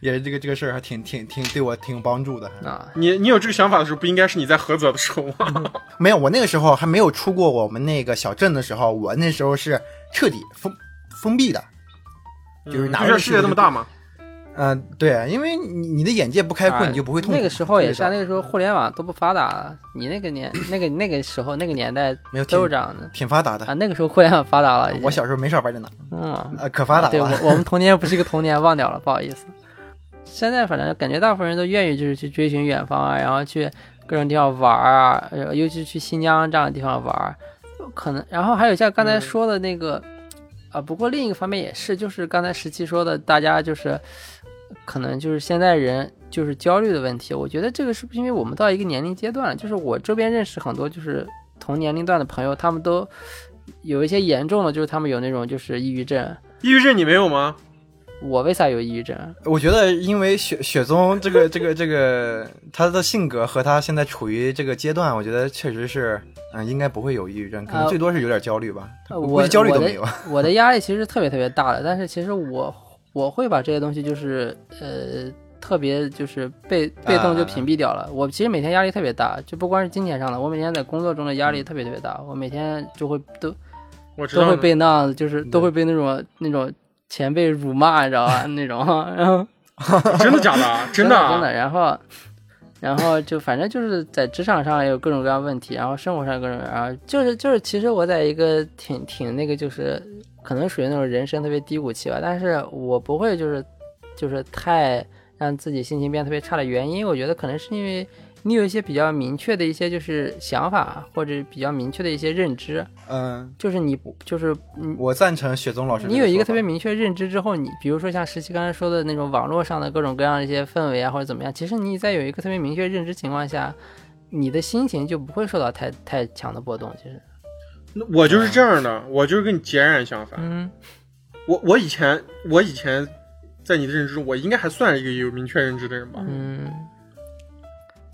也是这个这个事儿还挺挺挺对我挺有帮助的。啊，你你有这个想法的时候，不应该是你在菏泽的时候吗？没有，我那个时候还没有出过我们那个小镇的时候，我那时候是彻底封封闭的。就是哪有这世界那么大吗？嗯、对，因为你你的眼界不开阔，你就不会痛苦。那个时候也是啊，那个时候互联网都不发达，你那个年那个那个时候那个年代没有都是这样的挺发达的。啊。那个时候互联网发达了，我小时候没少玩电脑，嗯，呃，可发达对我。我们 童年不是一个童年，忘掉了，不好意思。现在反正感觉大部分人都愿意就是去追寻远方啊，然后去各种地方玩儿啊，呃尤其是去新疆这样的地方玩儿，可能然后还有像刚才嗯说的那个，啊，不过另一个方面也是，就是刚才十七说的，大家就是可能就是现在人就是焦虑的问题。我觉得这个是不是因为我们到一个年龄阶段了？就是我周边认识很多就是同年龄段的朋友，他们都有一些严重的，就是他们有那种就是抑郁症。抑郁症你没有吗？我为啥有抑郁症？我觉得，因为雪雪宗这个这个这个他的性格和他现在处于这个阶段，我觉得确实是，嗯，应该不会有抑郁症，可能呃最多是有点焦虑吧。呃我焦虑我的都没有。我的压力其实特别特别大的，但是其实我我会把这些东西就是呃特别就是被被动就屏蔽掉了。我其实每天压力特别大，就不光是金钱上的，我每天在工作中的压力特别特别大，我每天就会都我知道都会被那样，就是都会被那种那种前辈辱骂，你知道吧？那种，然后 真的假 的啊？真的啊真的，然后。然后就反正就是在职场上也有各种各样问题，然后生活上各种，然后就是就是其实我在一个挺挺那个就是可能属于那种人生特别低谷期吧，但是我不会就是就是太让自己心情变得特别差的原因，我觉得可能是因为你有一些比较明确的一些就是想法或者比较明确的一些认知，嗯，就是你就是嗯我赞成雪宗老师你有一个特别明确认知之后，你比如说像十七刚才说的那种网络上的各种各样的一些氛围啊，或者怎么样，其实你在有一个特别明确认知情况下，你的心情就不会受到太太强的波动。其实，那我就是这样的，我就是跟你截然相反。嗯我我以前我以前在你的认知中，我应该还算一个有明确认知的人吧。嗯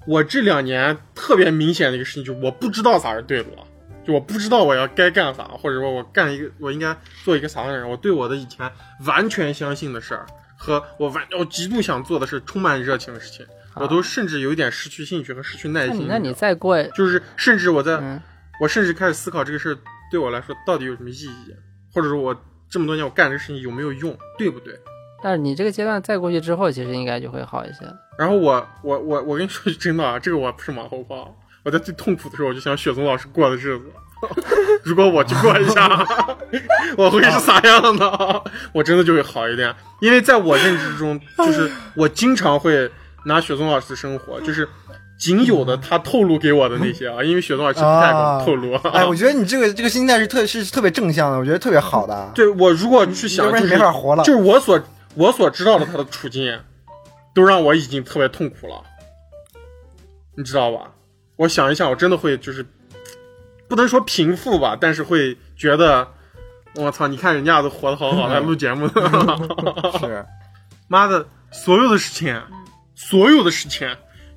我这两年特别明显的一个事情，就是我不知道咋是对的了，就我不知道我要该干啥，或者说我干一个我应该做一个啥样的人。我对我的以前完全相信的事儿和我完我极度想做的事，充满热情的事情，我都甚至有一点失去兴趣和失去耐心。那你再过就是甚至我在、嗯我甚至开始思考这个事儿对我来说到底有什么意义，或者说我这么多年我干这个事情有没有用，对不对？但是你这个阶段再过去之后，其实应该就会好一些。然后我我我我跟你说句真的啊，这个我不是马后炮。我在最痛苦的时候，我就想雪松老师过的日子，如果我去过一下，我会是啥样的？我真的就会好一点，因为在我认知中，就是我经常会拿雪松老师的生活，就是仅有的他透露给我的那些啊，因为雪松老师不太透露。哎，我觉得你这个这个心态是特是特别正向的，我觉得特别好的。对我如果去想，要不然你就是没法活了就是我所我所知道的他的处境，都让我已经特别痛苦了，你知道吧？我想一想，我真的会就是不能说平复吧，但是会觉得，我操！你看人家都活得好好，还录节目呢。是，妈的，所有的事情，所有的事情，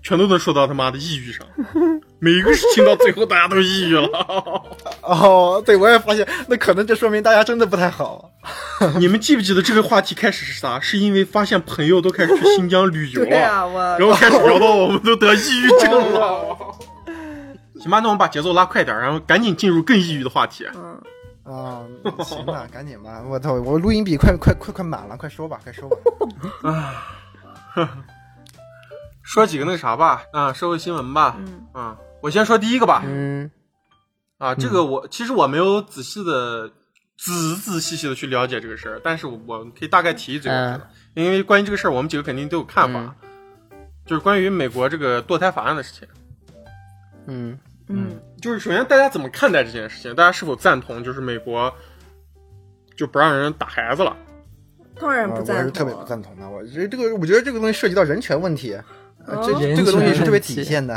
全都能说到他妈的抑郁上。每一个事情到最后，大家都抑郁了。哦，对，我也发现，那可能这说明大家真的不太好。你们记不记得这个话题开始是啥？是因为发现朋友都开始去新疆旅游了，啊，然后开始聊到我们都得抑郁症了。行吧，那我们把节奏拉快点，然后赶紧进入更抑郁的话题。嗯，啊、行吧，赶紧吧，我操，我录音笔快快快快满了，快说吧，快说吧。说几个那个啥吧，啊，社会新闻吧。嗯啊，我先说第一个吧。嗯啊，这个我其实我没有仔细的、仔仔细细的去了解这个事儿，但是我我可以大概提一嘴，因为关于这个事儿，我们几个肯定都有看法，就是关于美国这个堕胎法案的事情。嗯嗯就是首先大家怎么看待这件事情？大家是否赞同？就是美国就不让人打孩子了？当然不赞同，我是特别不赞同的，我觉得这个，我觉得这个东西涉及到人权问题，呃这哦这个东西是特别体现的，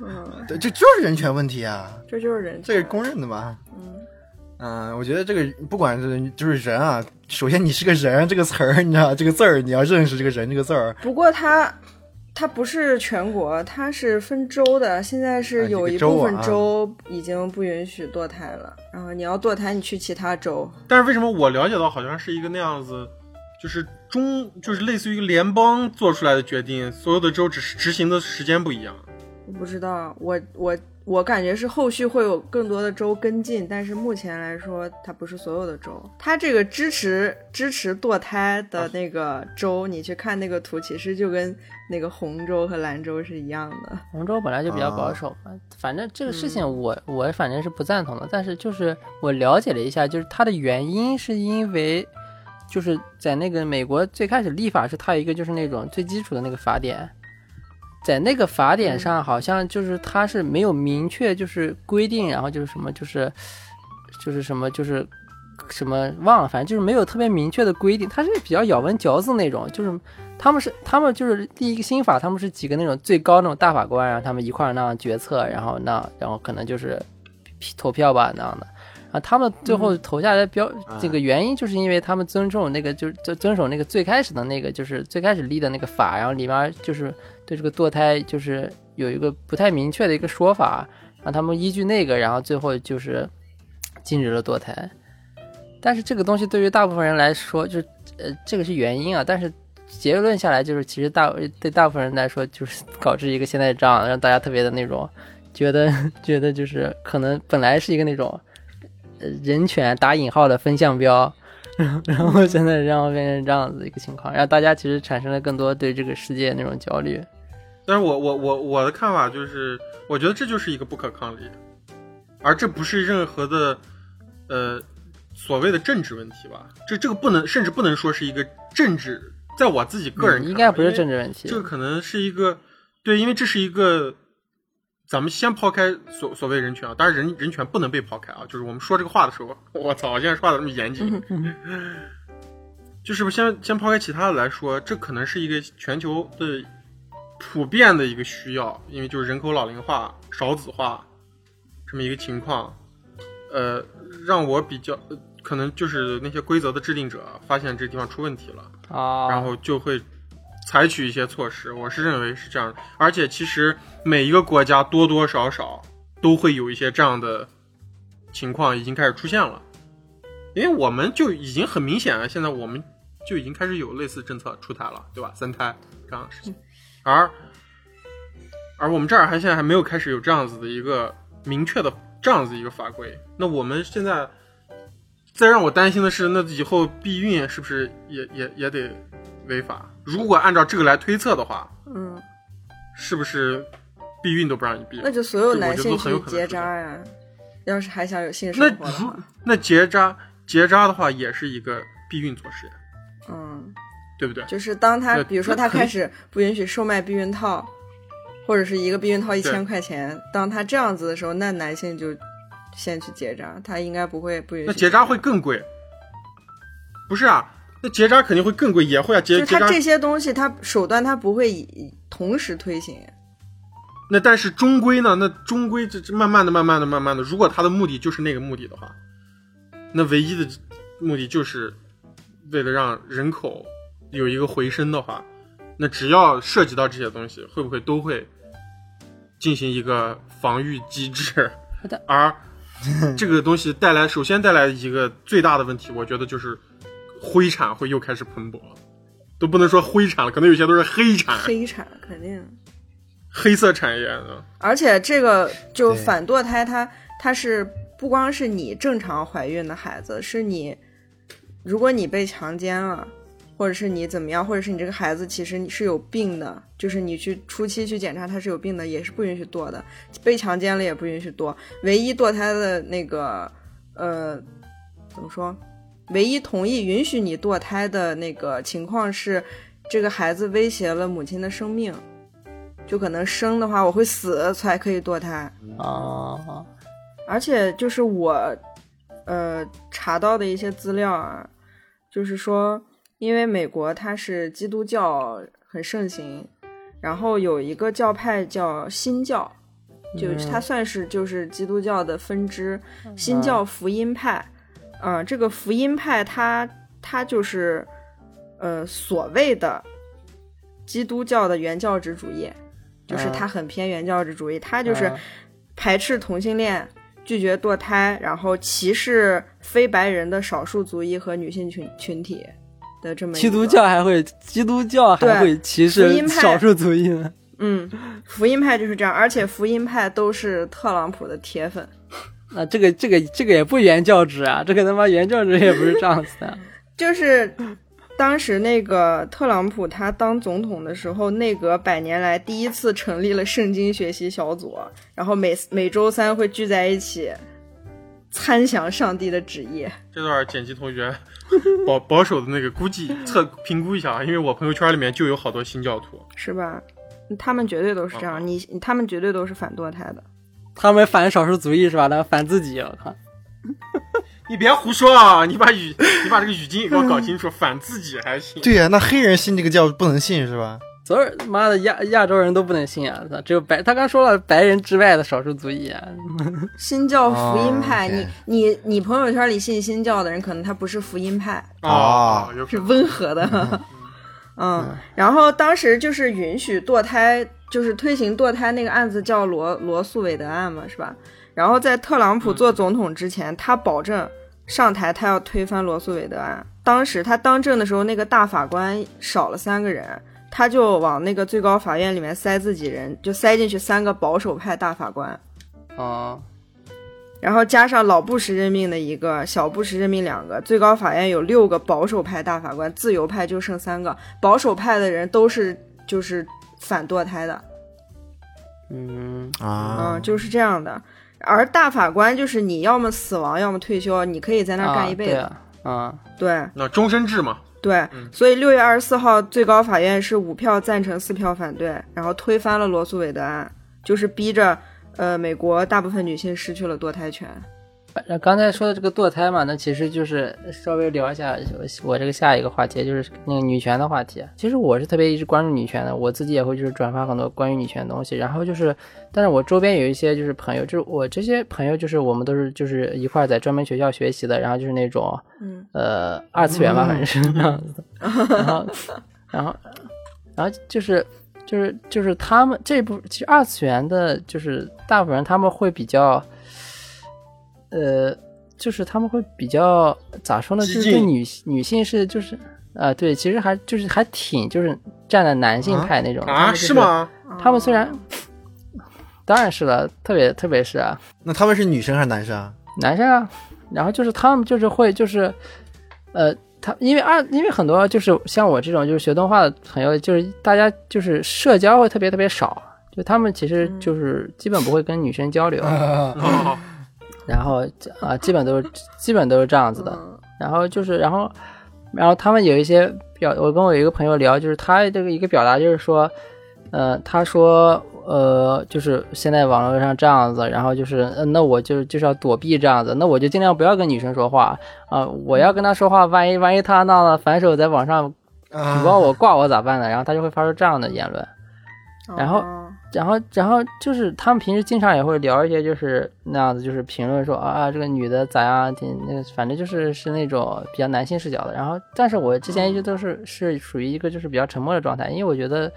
嗯，对，这就是人权问题啊，这就是人这是公认的嘛。嗯嗯，我觉得这个不管是就是人啊，首先你是个人这个词儿，你知道这个字儿，你要认识这个人这个字儿。不过它它不是全国，它是分州的。现在哎是有一部分州已经不允许堕胎了，然后你要堕胎，你去其他州。但是为什么我了解到好像是一个那样子，就是中就是类似于联邦做出来的决定，所有的州只是执行的时间不一样。我不知道，我我我感觉是后续会有更多的州跟进，但是目前来说，它不是所有的州。它这个支持支持堕胎的那个州，你去看那个图，其实就跟那个红州和蓝州是一样的。红州本来就比较保守嘛，反正这个事情我、我反正是不赞同的，但是就是我了解了一下，就是它的原因是因为就是在那个美国最开始立法是它有一个就是那种最基础的那个法典，在那个法典上好像就是它是没有明确就是规定，然后就是什么就是就是什么就是。什么忘了，反正就是没有特别明确的规定，它是比较咬文嚼字那种，就是他们是他们就是第一个新法，他们是几个那种最高那种大法官，然后他们一块儿那样决策，然后那然后可能就是投票吧那样的，他们最后投下来的标、这个原因，就是因为他们尊重那个就是遵遵守那个最开始的那个就是最开始立的那个法，然后里面就是对这个堕胎就是有一个不太明确的一个说法，然后他们依据那个，然后最后就是禁止了堕胎。但是这个东西对于大部分人来说，就是呃，这个是原因啊。但是结论下来，就是其实大对大部分人来说，就是 搞这一个现在这样，让大家特别的那种觉得 觉得就是可能本来是一个那种呃人权打引号的风向标，然 后然后现在让变成这样子一个情况，让大家其实产生了更多对这个世界那种焦虑。但是我我我我的看法就是，我觉得这就是一个不可抗力，而这不是任何的呃所谓的政治问题吧？这这个不能，甚至不能说是一个政治，在我自己个人、嗯应该不是政治问题这个可能是一个对，因为这是一个。咱们先抛开所所谓人权啊，当然人人权不能被抛开啊。就是我们说这个话的时候，我操，我现在说话怎么这么严谨？就是不先先抛开其他的来说，这可能是一个全球的普遍的一个需要，因为就是人口老龄化、少子化这么一个情况，呃，让我比较、呃可能就是那些规则的制定者发现这地方出问题了，啊，然后就会采取一些措施。我是认为是这样，而且其实每一个国家多多少少都会有一些这样的情况已经开始出现了，因为我们就已经很明显了，现在我们就已经开始有类似政策出台了，对吧？三胎这样的事情，而而我们这儿还现在还没有开始有这样子的一个明确的这样子一个法规。那我们现在再让我担心的是，那以后避孕是不是也也也得违法？如果按照这个来推测的话，嗯，是不是避孕都不让你避？那就所有男性去结扎呀。要是还想有性生活的话，那结扎结扎的话，也是一个避孕措施呀，嗯，对不对？就是当他比如说他开始不允许售卖避孕套，或者是一个避孕套一对千块钱，当他这样子的时候，那男性就先去结扎，他应该不会不允许。那结扎会更贵。不是啊，那结扎肯定会更贵，也会啊，结结扎这些东西，它手段它不会以同时推行。那但是终归呢，那终归这这慢慢的、慢慢的、慢慢的，如果他的目的就是那个目的的话，那唯一的目的就是为了让人口有一个回升的话，那只要涉及到这些东西，会不会都会进行一个防御机制好的？而这个东西带来，首先带来一个最大的问题，我觉得就是灰产会又开始喷薄了，都不能说灰产了，可能有些都是黑产、黑产肯定，黑色产业啊。而且这个就反堕胎它，它是不光是你正常怀孕的孩子，是你如果你被强奸了，或者是你怎么样，或者是你这个孩子其实你是有病的，就是你去初期去检查他是有病的，也是不允许堕的。被强奸了也不允许堕，唯一堕胎的那个呃怎么说？唯一同意允许你堕胎的那个情况是，这个孩子威胁了母亲的生命，就可能生的话我会死才可以堕胎。啊，而且就是我，呃，查到的一些资料啊，就是说，因为美国它是基督教很盛行，然后有一个教派叫新教，就嗯它算是就是基督教的分支，新教福音派。嗯、这个福音派它它就是，呃，所谓的基督教的原教旨主义，就是啊它很偏原教旨主义，它就是啊排斥同性恋，拒绝堕胎，然后歧视非白人的少数族裔和女性群群体的这么一个基督教还会基督教还会歧视少数族裔呢？嗯，福音派就是这样，而且福音派都是特朗普的铁粉。那这个这个这个也不原教旨啊，这个他妈原教旨也不是这样子的。就是当时那个特朗普他当总统的时候，内阁百年来第一次成立了圣经学习小组，然后每每周三会聚在一起参详上帝的旨意。这段剪辑同学保保守的那个估计测评估一下啊，因为我朋友圈里面就有好多新教徒。是吧？他们绝对都是这哦样，你他们绝对都是反堕胎的。他们反少数族裔是吧？他反自己，我靠！你别胡说啊！你把语你把这个语境给我搞清楚，反自己还行。对呀、那黑人信这个教不能信是吧？所有妈的亚亚洲人都不能信啊！操只有白，他刚说了白人之外的少数族裔啊。新教福音派，你你你朋友圈里信新教的人，可能他不是福音派，哦，是。温和的。嗯，然后当时就是允许堕胎，就是推行堕胎那个案子叫罗罗素韦德案嘛，是吧？然后在特朗普做总统之前，他保证上台他要推翻罗素韦德案。当时他当政的时候，那个大法官少了三个人，他就往那个最高法院里面塞自己人，就塞进去三个保守派大法官。啊，然后加上老布什任命的一个，小布什任命两个，最高法院有六个保守派大法官，自由派就剩三个。保守派的人都是就是反堕胎的，嗯，啊。嗯，，就是这样的。而大法官就是你要么死亡，要么退休，你可以在那儿干一辈子。啊对啊，啊，对。那终身制嘛，对，嗯。所以六月二十四号最高法院是五票赞成，四票反对，然后推翻了罗素韦德案，就是逼着呃美国大部分女性失去了堕胎权。那刚才说的这个堕胎嘛，那其实就是稍微聊一下我我这个下一个话题，就是那个女权的话题。其实我是特别一直关注女权的，我自己也会就是转发很多关于女权的东西。然后就是，但是我周边有一些就是朋友，就是我这些朋友就是我们都是就是一块在专门学校学习的，然后就是那种嗯呃二次元吧，反正是那样子的。然后然后然后就是就是就是他们这部其实二次元的，就是大部分人他们会比较。呃，就是他们会比较咋说呢？就是对进女女性是就是啊、对，其实还就是还挺就是站在男性派那种啊，就是吗？他们虽然当然是了，特别特别是啊，那他们是女生还是男生啊？男生啊，然后就是他们就是会就是呃。他因为二，因为很多就是像我这种就是学动画的朋友，就是大家就是社交会特别特别少，就他们其实就是基本不会跟女生交流，哦，然后啊、基本都是基本都是这样子的。嗯然后就是，然后，然后他们有一些表，我跟我有一个朋友聊，就是他这个一个表达就是说，呃，他说，呃，就是现在网络上这样子，然后就是，呃、那我就就是要躲避这样子，那我就尽量不要跟女生说话啊、我要跟她说话，万一万一她闹了反手在网上啊举报我挂我咋办呢？然后他就会发出这样的言论。然后哦然后，然后就是他们平时经常也会聊一些，就是那样子，就是评论说啊，这个女的咋样，挺那个，反正就是是那种比较男性视角的。然后，但是我之前一直都是是属于一个就是比较沉默的状态，因为我觉得，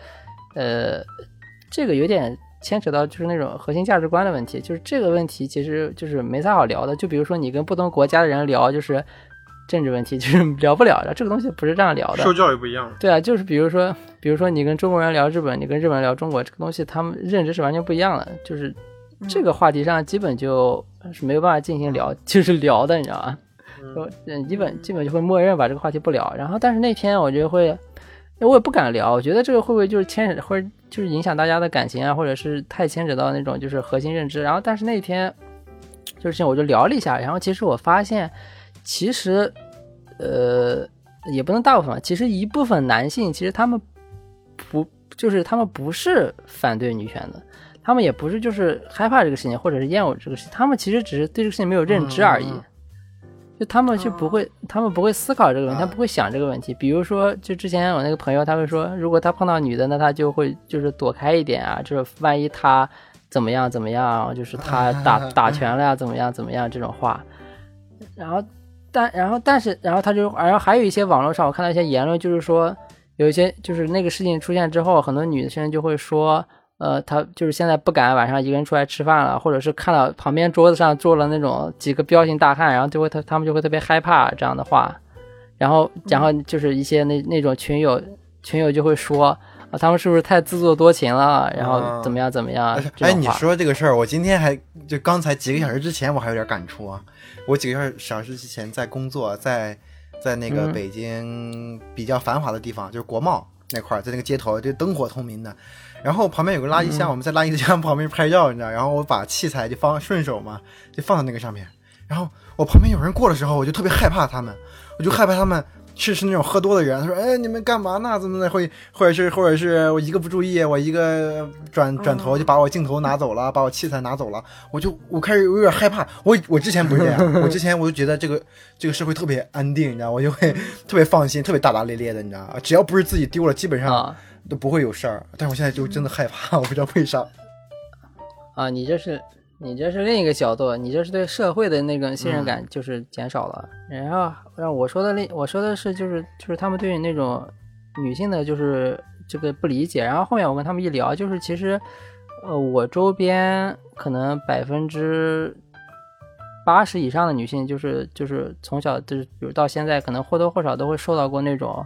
呃，这个有点牵扯到就是那种核心价值观的问题，就是这个问题其实就是没啥好聊的。就比如说你跟不同国家的人聊，就是政治问题，就是聊不了的，这个东西不是这样聊的。受教育不一样。对啊，就是比如说，比如说你跟中国人聊日本，你跟日本人聊中国，这个东西他们认知是完全不一样的。就是这个话题上基本就是没有办法进行聊，就是聊的，你知道吗？就嗯，基本基本就会默认把这个话题不聊。然后，但是那天我就会，我也不敢聊，我觉得这个会不会就是牵扯，或者就是影响大家的感情啊，或者是太牵扯到那种就是核心认知。然后，但是那天就是我就聊了一下，然后其实我发现，其实呃，也不能大部分吧，其实一部分男性其实他们不就是他们不是反对女权的，他们也不是就是害怕这个事情或者是厌恶这个事情，他们其实只是对这个事情没有认知而已。就他们就不会，他们不会思考这个问题，啊他不会想这个问题。比如说，就之前我那个朋友，他会说，如果他碰到女的，那他就会就是躲开一点啊，就是万一他怎么样怎么样，就是他打 打拳了呀，怎么样怎么样这种话。然后，但然后但是然后他就，然后还有一些网络上我看到一些言论，就是说有一些就是那个事情出现之后，很多女生就会说。呃，她就是现在不敢晚上一个人出来吃饭了，或者是看到旁边桌子上坐了那种几个彪形大汉，然后就会他他们就会特别害怕这样的话，然后然后就是一些那那种群友群友就会说啊，他们是不是太自作多情了，然后怎么样怎么样？这哎，你说这个事儿，我今天还就刚才几个小时之前，我还有点感触啊。我几个小时之前在工作，在在那个嗯北京比较繁华的地方，就是国贸那块儿，在那个街头，就灯火通明的。然后旁边有个垃圾箱，我们在垃圾箱旁边拍照，你知道，然后我把器材就放顺手嘛，就放到那个上面。然后我旁边有人过的时候，我就特别害怕他们，我就害怕他们是是那种喝多的人。他说：“哎，你们干嘛呢？怎么的？会或者是或者是我一个不注意，我一个转转头就把我镜头拿走了，把我器材拿走了。我就我开始有点害怕。我我之前不是这样，我之前我就觉得这个这个社会特别安定，你知道，我就会特别放心，特别大大咧咧的，你知道，只要不是自己丢了，基本上啊都不会有事儿。但是我现在就真的害怕，我不知道为啥。啊，你这是你这是另一个角度，你这是对社会的那个信任感就是减少了。然后让我说的另我说的是就是就是他们对于那种女性的就是这个不理解。然后后面我跟他们一聊，就是其实呃我周边可能百分之。八十以上的女性，就是就是从小就是，比如到现在，可能或多或少都会受到过那种，呃，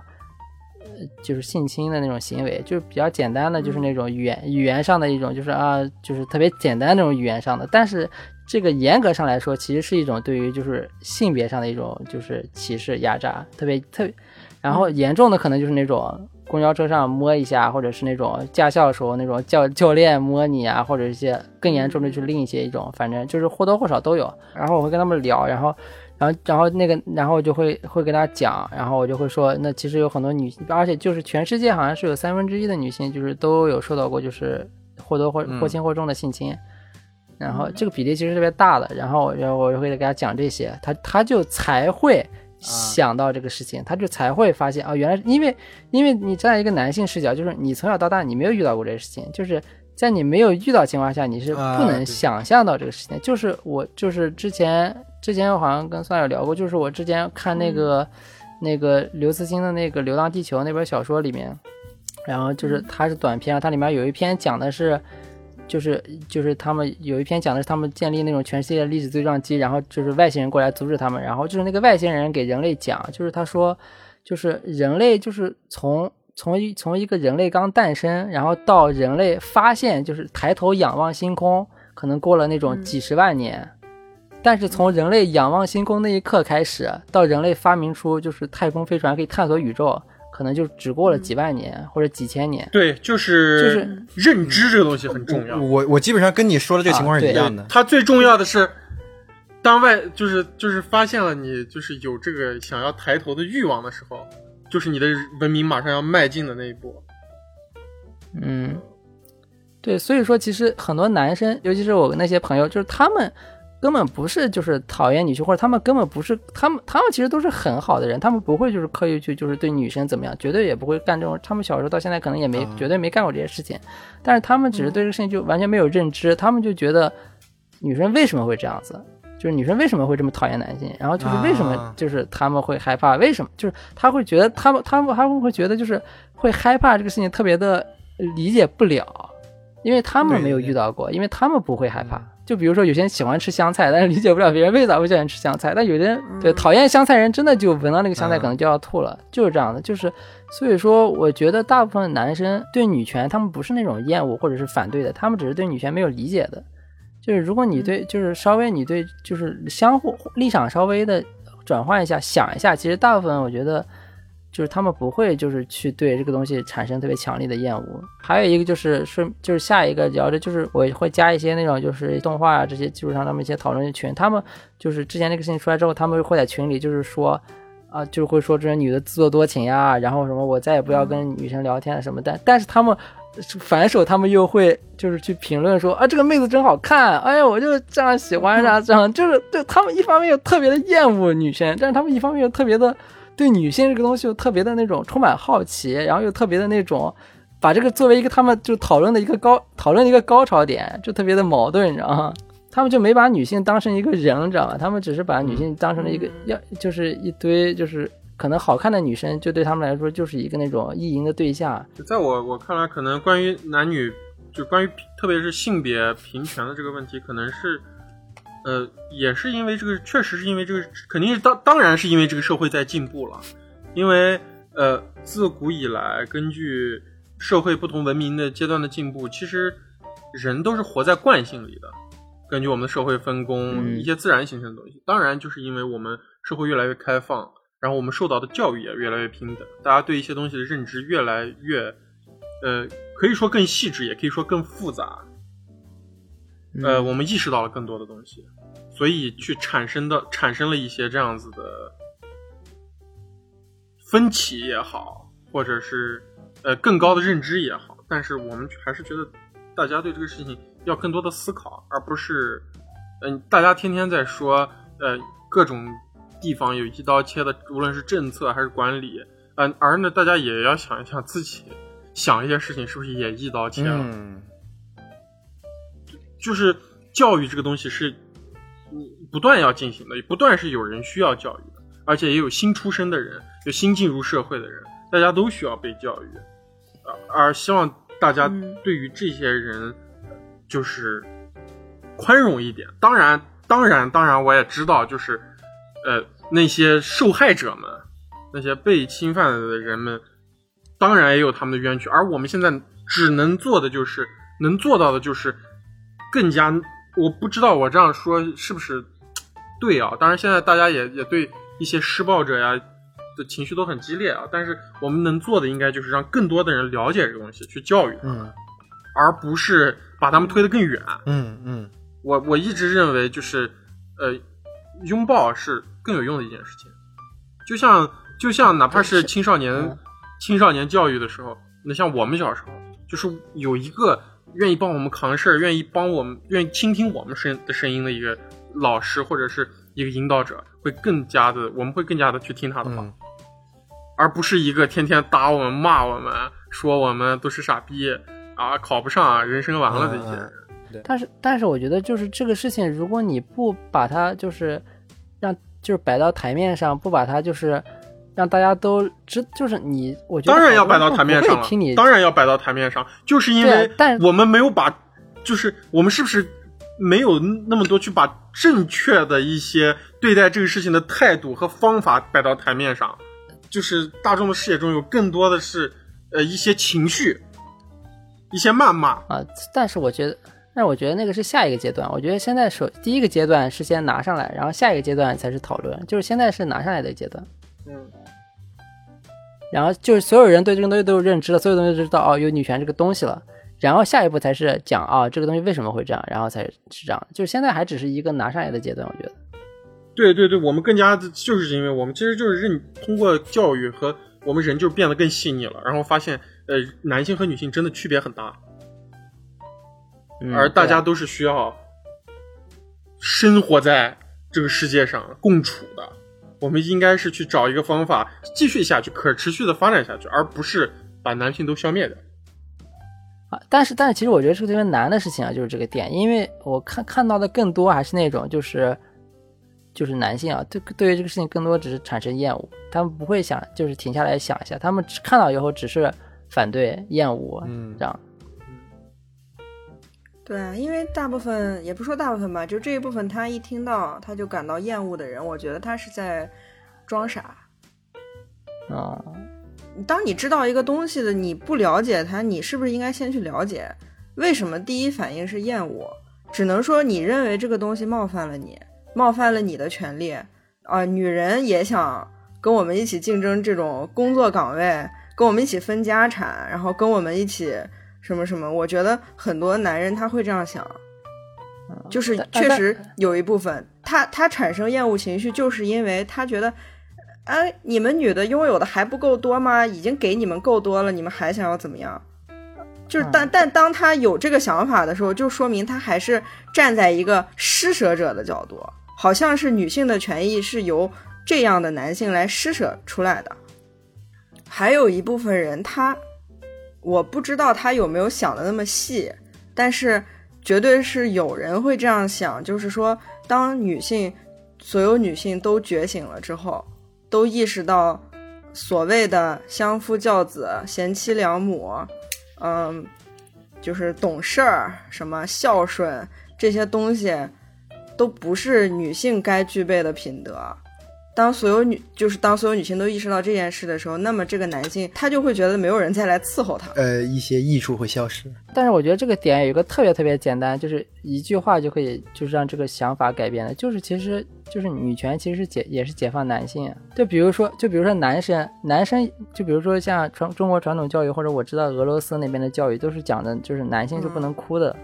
就是性侵的那种行为，就是比较简单的，就是那种语言、语言上的一种，就是啊，就是特别简单那种语言上的。但是这个严格上来说，其实是一种对于就是性别上的一种就是歧视、压榨，特别特别。然后严重的可能就是那种公交车上摸一下，或者是那种驾校的时候那种教教练摸你啊，或者一些更严重的就是另一些一种，反正就是或多或少都有。然后我会跟他们聊，然后。然后，然后那个，然后我就会会跟他讲，然后我就会说，那其实有很多女性，而且就是全世界好像是有三分之一的女性，就是都有受到过就是或多或或轻或重的性侵，然后这个比例其实特别大的。然后，然后我就会给他讲这些，他他就才会想到这个事情，他就才会发现啊，原来因为因为你站在一个男性视角，就是你从小到大你没有遇到过这个事情，就是在你没有遇到情况下，你是不啊能想象到这个事情。就是我就是之前之前我好像跟算友聊过，就是我之前看那个、那个刘慈欣的那个《流浪地球》那本小说里面，然后就是它是短篇，它里面有一篇讲的是。就是就是他们有一篇讲的是他们建立那种全世界历史对撞机，然后就是外星人过来阻止他们，然后就是那个外星人给人类讲，就是他说，就是人类就是从从一从一个人类刚诞生，然后到人类发现就是抬头仰望星空，可能过了那种几十万年，但是从人类仰望星空那一刻开始，到人类发明出就是太空飞船可以探索宇宙，可能就只过了几万年或者几千年。对，就是就是认知这个东西很重要。我我基本上跟你说的这个情况是一样的。它最重要的是，当外就是就是发现了你就是有这个想要抬头的欲望的时候，就是你的文明马上要迈进的那一步。嗯，对，所以说其实很多男生，尤其是我那些朋友，就是他们根本不是就是讨厌女性，或者他们根本不是他们他们其实都是很好的人，他们不会就是刻意去就是对女生怎么样，绝对也不会干这种。他们小时候到现在可能也没、嗯绝对没干过这些事情，但是他们只是对这个事情就完全没有认知，他们就觉得女生为什么会这样子。就是女生为什么会这么讨厌男性，然后就是为什么啊就是他们会害怕，为什么就是他会觉得他们他们他们会觉得就是会害怕这个事情特别的理解不了，因为他们没有遇到过，因为他们不会害怕。就比如说有些人喜欢吃香菜，但是理解不了别人为啥会喜欢吃香菜，但有的人对讨厌香菜人真的就闻到那个香菜嗯可能就要吐了，就是这样的。就是所以说，我觉得大部分男生对女权他们不是那种厌恶或者是反对的，他们只是对女权没有理解的。就是如果你对，就是稍微你对，就是相互立场稍微的转换一下，想一下，其实大部分我觉得就是他们不会就是去对这个东西产生特别强烈的厌恶。还有一个就是说，就是下一个聊着就是我会加一些那种就是动画啊这些基础上他们一些讨论群，他们就是之前那个事情出来之后，他们会在群里就是说。啊，就会说这些女的自作多情呀，然后什么我再也不要跟女生聊天了什么的，但是他们反手他们又会就是去评论说啊这个妹子真好看，哎呀我就这样喜欢啊，这样就是对他们一方面又特别的厌恶女生，但是他们一方面又特别的对女性这个东西又特别的那种充满好奇，然后又特别的那种把这个作为一个他们就讨论的一个高讨论的一个高潮点，就特别的矛盾，你知道吗？他们就没把女性当成一个人，你知道吗？他们只是把女性当成了一个要就是一堆就是可能好看的女生，就对他们来说就是一个那种意淫的对象。在我我看来，可能关于男女，就关于特别是性别平权的这个问题，可能是，呃，也是因为这个，确实是因为这个，肯定是当当然是因为这个社会在进步了，因为呃，自古以来，根据社会不同文明的阶段的进步，其实人都是活在惯性里的。根据我们的社会分工，嗯一些自然形成的东西，当然就是因为我们社会越来越开放，然后我们受到的教育也越来越平等，大家对一些东西的认知越来越，呃，可以说更细致，也可以说更复杂。呃，嗯我们意识到了更多的东西，所以去产生的产生了一些这样子的分歧也好，或者是呃更高的认知也好，但是我们还是觉得大家对这个事情要更多的思考，而不是嗯、大家天天在说呃各种地方有一刀切的，无论是政策还是管理，嗯、而呢大家也要想一想自己想一些事情是不是也一刀切了。嗯，就是教育这个东西是嗯不断要进行的，不断是有人需要教育的，而且也有新出生的人，有新进入社会的人，大家都需要被教育，而而希望大家嗯对于这些人就是宽容一点。当然，当然，当然，我也知道，就是呃那些受害者们，那些被侵犯的人们，当然也有他们的冤屈，而我们现在只能做的就是能做到的就是更加，我不知道我这样说是不是对啊？当然，现在大家也也对一些施暴者呀的情绪都很激烈啊，但是我们能做的应该就是让更多的人了解这个东西，去教育他们，嗯而不是把他们推得更远。嗯嗯我我一直认为就是，呃，拥抱是更有用的一件事情。就像就像哪怕是是青少年、嗯青少年教育的时候，那像我们小时候，就是有一个愿意帮我们扛事儿、愿意帮我们、愿意倾听我们声的声音的一个老师或者是一个引导者，会更加的，我们会更加的去听他的话，嗯而不是一个天天打我们、骂我们、说我们都是傻逼啊，考不上啊，人生完了的一些人。但是但是我觉得就是这个事情，如果你不把它就是让就是摆到台面上，不把它就是让大家都知，就是你，我觉得当然要摆到台面上了听你，当然要摆到台面上，就是因为我们没有把，就是我们是不是没有那么多去把正确的一些对待这个事情的态度和方法摆到台面上，就是大众的视野中有更多的是呃一些情绪，一些谩骂，啊，但是我觉得，但是我觉得那个是下一个阶段。我觉得现在首第一个阶段是先拿上来，然后下一个阶段才是讨论，就是现在是拿上来的阶段。嗯，然后就是所有人对这个东西都有认知了，所有东西都知道哦，有女权这个东西了。然后下一步才是讲啊、这个东西为什么会这样，然后才是这样。就是现在还只是一个拿上来的阶段，我觉得。对对对，我们更加的就是因为我们其实就是认通过教育和我们人就变得更细腻了，然后发现呃男性和女性真的区别很大。嗯而大家都是需要生活在这个世界上共处的。我们应该是去找一个方法继续下去，可持续的发展下去，而不是把男性都消灭掉。啊，但是但是其实我觉得是个特别难的事情啊，就是这个点，因为我看看到的更多还是那种就是就是男性啊，对对于这个事情更多只是产生厌恶，他们不会想就是停下来想一下，他们只看到以后只是反对、厌恶，嗯这样。对啊，因为大部分也不说大部分吧，就这一部分，他一听到他就感到厌恶的人，我觉得他是在装傻。啊、当你知道一个东西的，你不了解它，你是不是应该先去了解？为什么第一反应是厌恶？只能说你认为这个东西冒犯了你，冒犯了你的权利啊、女人也想跟我们一起竞争这种工作岗位，跟我们一起分家产，然后跟我们一起什么什么。我觉得很多男人他会这样想，就是确实有一部分他他产生厌恶情绪，就是因为他觉得。哎，你们女的拥有的还不够多吗？已经给你们够多了，你们还想要怎么样？就是但但当他有这个想法的时候，就说明他还是站在一个施舍者的角度，好像是女性的权益是由这样的男性来施舍出来的。还有一部分人他，我不知道他有没有想的那么细，但是绝对是有人会这样想，就是说，当女性所有女性都觉醒了之后，都意识到所谓的相夫教子、贤妻良母，嗯，就是懂事儿、什么孝顺这些东西，都不是女性该具备的品德。当所有女，就是当所有女性都意识到这件事的时候，那么这个男性他就会觉得没有人再来伺候他。呃，一些益处会消失。但是我觉得这个点有一个特别特别简单，就是一句话就可以就是让这个想法改变的，就是其实就是女权其实是解也是解放男性啊。就比如说就比如说男生男生就比如说像传中国传统教育或者我知道俄罗斯那边的教育都是讲的就是男性是不能哭的，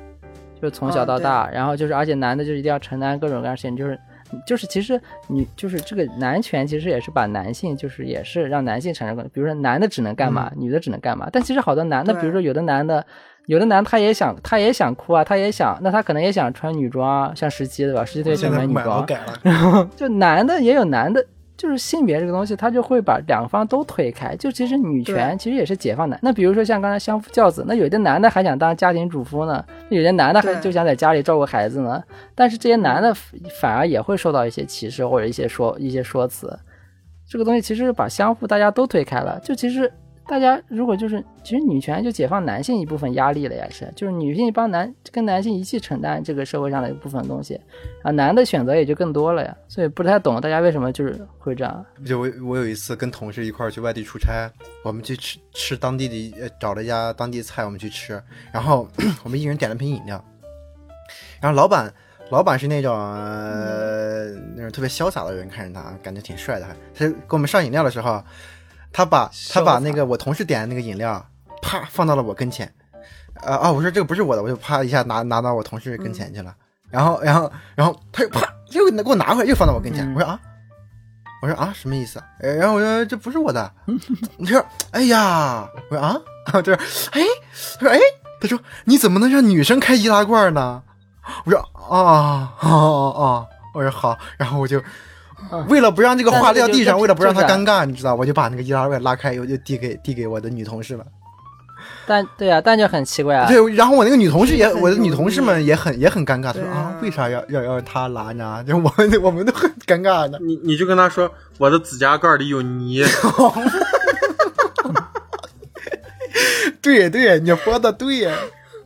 就是从小到大，然后就是而且男的就一定要承担各种各样的事情，就是。就是其实女就是这个男权，其实也是把男性就是也是让男性产生，比如说男的只能干嘛，女的只能干嘛。但其实好多男的，比如说有的男的，有的男他也想他也想哭啊，他也想，那他可能也想穿女装啊，像十七对吧？十七特别喜现在欢穿女装，买了改了，就男的也有男的，就是性别这个东西，他就会把两方都推开。就其实女权其实也是解放男。那比如说像刚才相夫教子，那有的男的还想当家庭主夫呢，有的男的还就想在家里照顾孩子呢。但是这些男的反而也会受到一些歧视或者一些说一些说辞。这个东西其实把相夫大家都推开了。就其实大家如果就是，其实女权就解放男性一部分压力了呀，是就是女性帮男跟男性一起承担这个社会上的一部分东西，啊，男的选择也就更多了呀。所以不太懂大家为什么就是会这样。就我我有一次跟同事一块儿去外地出差，我们去吃吃当地的找了一家当地菜，我们去吃，然后 我们一人点了瓶饮料，然后老板老板是那种、呃、那种特别潇洒的人，看着他感觉挺帅的，他给我们上饮料的时候，他把他把那个我同事点的那个饮料啪放到了我跟前，啊啊！我说这个不是我的，我就啪一下拿拿到我同事跟前去了，然后然后然后他又啪又给我拿回来，又放到我跟前，嗯我说啊。我说啊，什么意思？啊然后我说这不是我的。你说，哎呀，我说啊，这，哎，他说哎，他说你怎么能让女生开易拉罐呢？我说啊啊啊，我说好，然后我就嗯为了不让这个话但是就撂地上，为了不让他尴尬，你知道，我就把那个易拉罐拉开，我就递给递给我的女同事了。但对啊，但就很奇怪啊。对，然后我那个女同事也，我的女同事们也很也很尴尬，她说啊啊，为啥要要要他拿呢？就我们 我们都很尴尬的。你你就跟他说，我的指甲盖里有泥，对对，你说的对。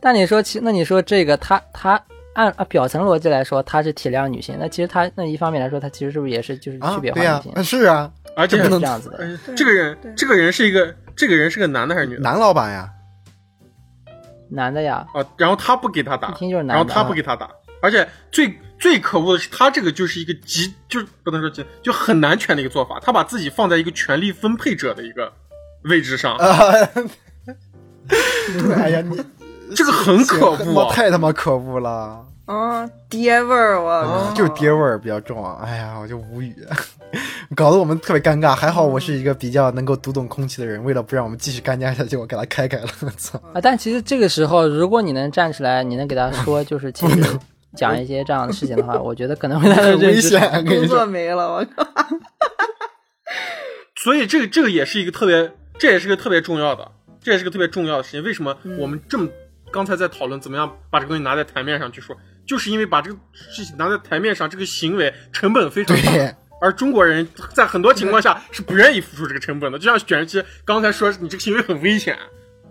但你说其那你说这个他他按啊表层逻辑来说，他是体谅女性，那其实他那一方面来说，他其实是不是也是就是啊区，别化女性？，是啊，而且是这不能这样子的。呃这个人这个人是一个这个人是个男的还是女的男老板呀，男的呀，啊？然后他不给他打一，听就是男的。然后他不给他打，而且最最可恶的是，他这个就是一个极，就是不能说极，就很男权的一个做法。他把自己放在一个权力分配者的一个位置上，啊，对，哎呀，你这个很可恶！太他妈可恶了，啊，爹味儿，我、啊就是爹味儿比较重啊！哎呀，我就无语。搞得我们特别尴尬。还好我是一个比较能够读懂空气的人，为了不让我们继续干架下去，我给他开开了。操！啊，但其实这个时候，如果你能站出来，你能给他 说，就是其实讲一些这样的事情的话，我觉得可能会他的很危险，工作。没了，我靠！所以这个这个也是一个特别，这也是个特别重要的，这也是个特别重要的事情。为什么我们这么刚才在讨论怎么样把这个东西拿在台面上去说，就是因为把这个事情拿在台面上，这个行为成本非常大。而中国人在很多情况下是不愿意付出这个成本的，就像卷人机刚才说，你这个行为很危险，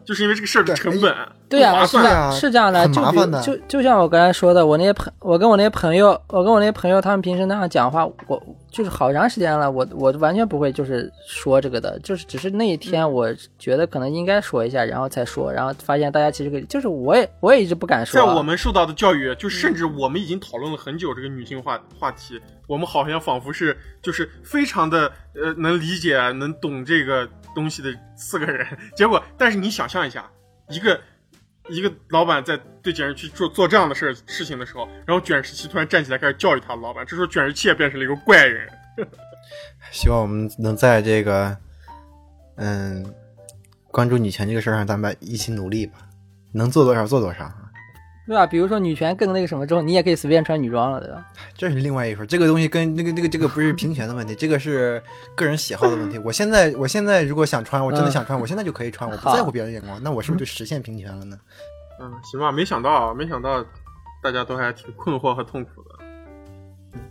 就是因为这个事儿的成本对呀、是这样，啊是这样的，很就比如麻烦的就就像我刚才说的，我那些朋，我跟我那些朋友，我跟我那些朋友，他们平时那样讲话，我就是好长时间了，我我完全不会就是说这个的，就是只是那一天我觉得可能应该说一下，然后才说，然后发现大家其实可以，就是我也我也一直不敢说在啊、我们受到的教育，就甚至我们已经讨论了很久这个女性话话题，我们好像仿佛是就是非常的呃能理解、能懂这个东西的四个人，结果，但是你想象一下，一个一个老板在对卷石器做做这样的事事情的时候，然后卷石器突然站起来开始教育他老板，这时候卷石器也变成了一个怪人。希望我们能在这个嗯关注女权这个事儿上，咱们一起努力吧，能做多少做多少。对吧？比如说女权更那个什么之后，你也可以随便穿女装了，对吧？这是另外一说，这个东西跟那个那个这个不是平权的问题，这个是个人喜好的问题。我现在我现在如果想穿，我真的想穿，我现在就可以穿，我不在乎别人的眼光，那我是不是就实现平权了呢？嗯，行吧，没想到，没想到大家都还挺困惑和痛苦的。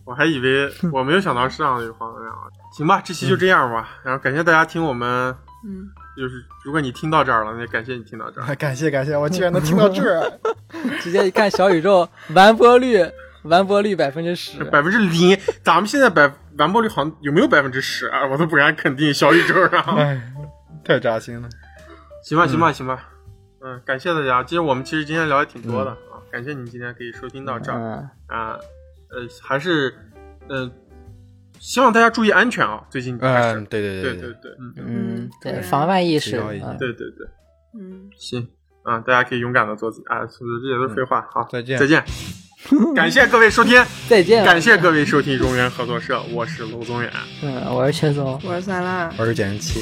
我还以为 我没有想到是这样的一个方向啊。行吧，这期就这样吧。然后感谢大家听我们，嗯，就是如果你听到这儿了，那感谢你听到这儿。感谢感谢，我居然能听到这儿，直接一看小宇宙完播率，完播率百分之十，百分之零，咱们现在百完播率好像有没有百分之十啊？我都不敢肯定。小宇宙上，哎，太扎心了。行吧，行吧，行吧。嗯，感谢大家。其实我们其实今天聊的挺多的啊，感谢你今天可以收听到这儿。嗯，啊，呃，还是，呃，希望大家注意安全啊！最近嗯，对对对对对，对，嗯。嗯，对，防范意识，对对对，嗯，行啊，大家可以勇敢的做自己啊，这些都是废话。好，再见。再见，感谢各位收听，再见，感谢各位收听荣源合作社，我是卢宗远。嗯，我是薛总，我是酸辣，我是减人七。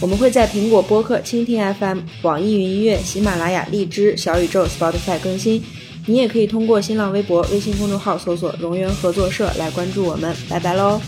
我们会在苹果播客、蜻蜓 FM、网易云音乐、喜马拉雅、荔枝、小宇宙、Spotify 更新。你也可以通过新浪微博、微信公众号搜索“荣源合作社”来关注我们。拜拜喽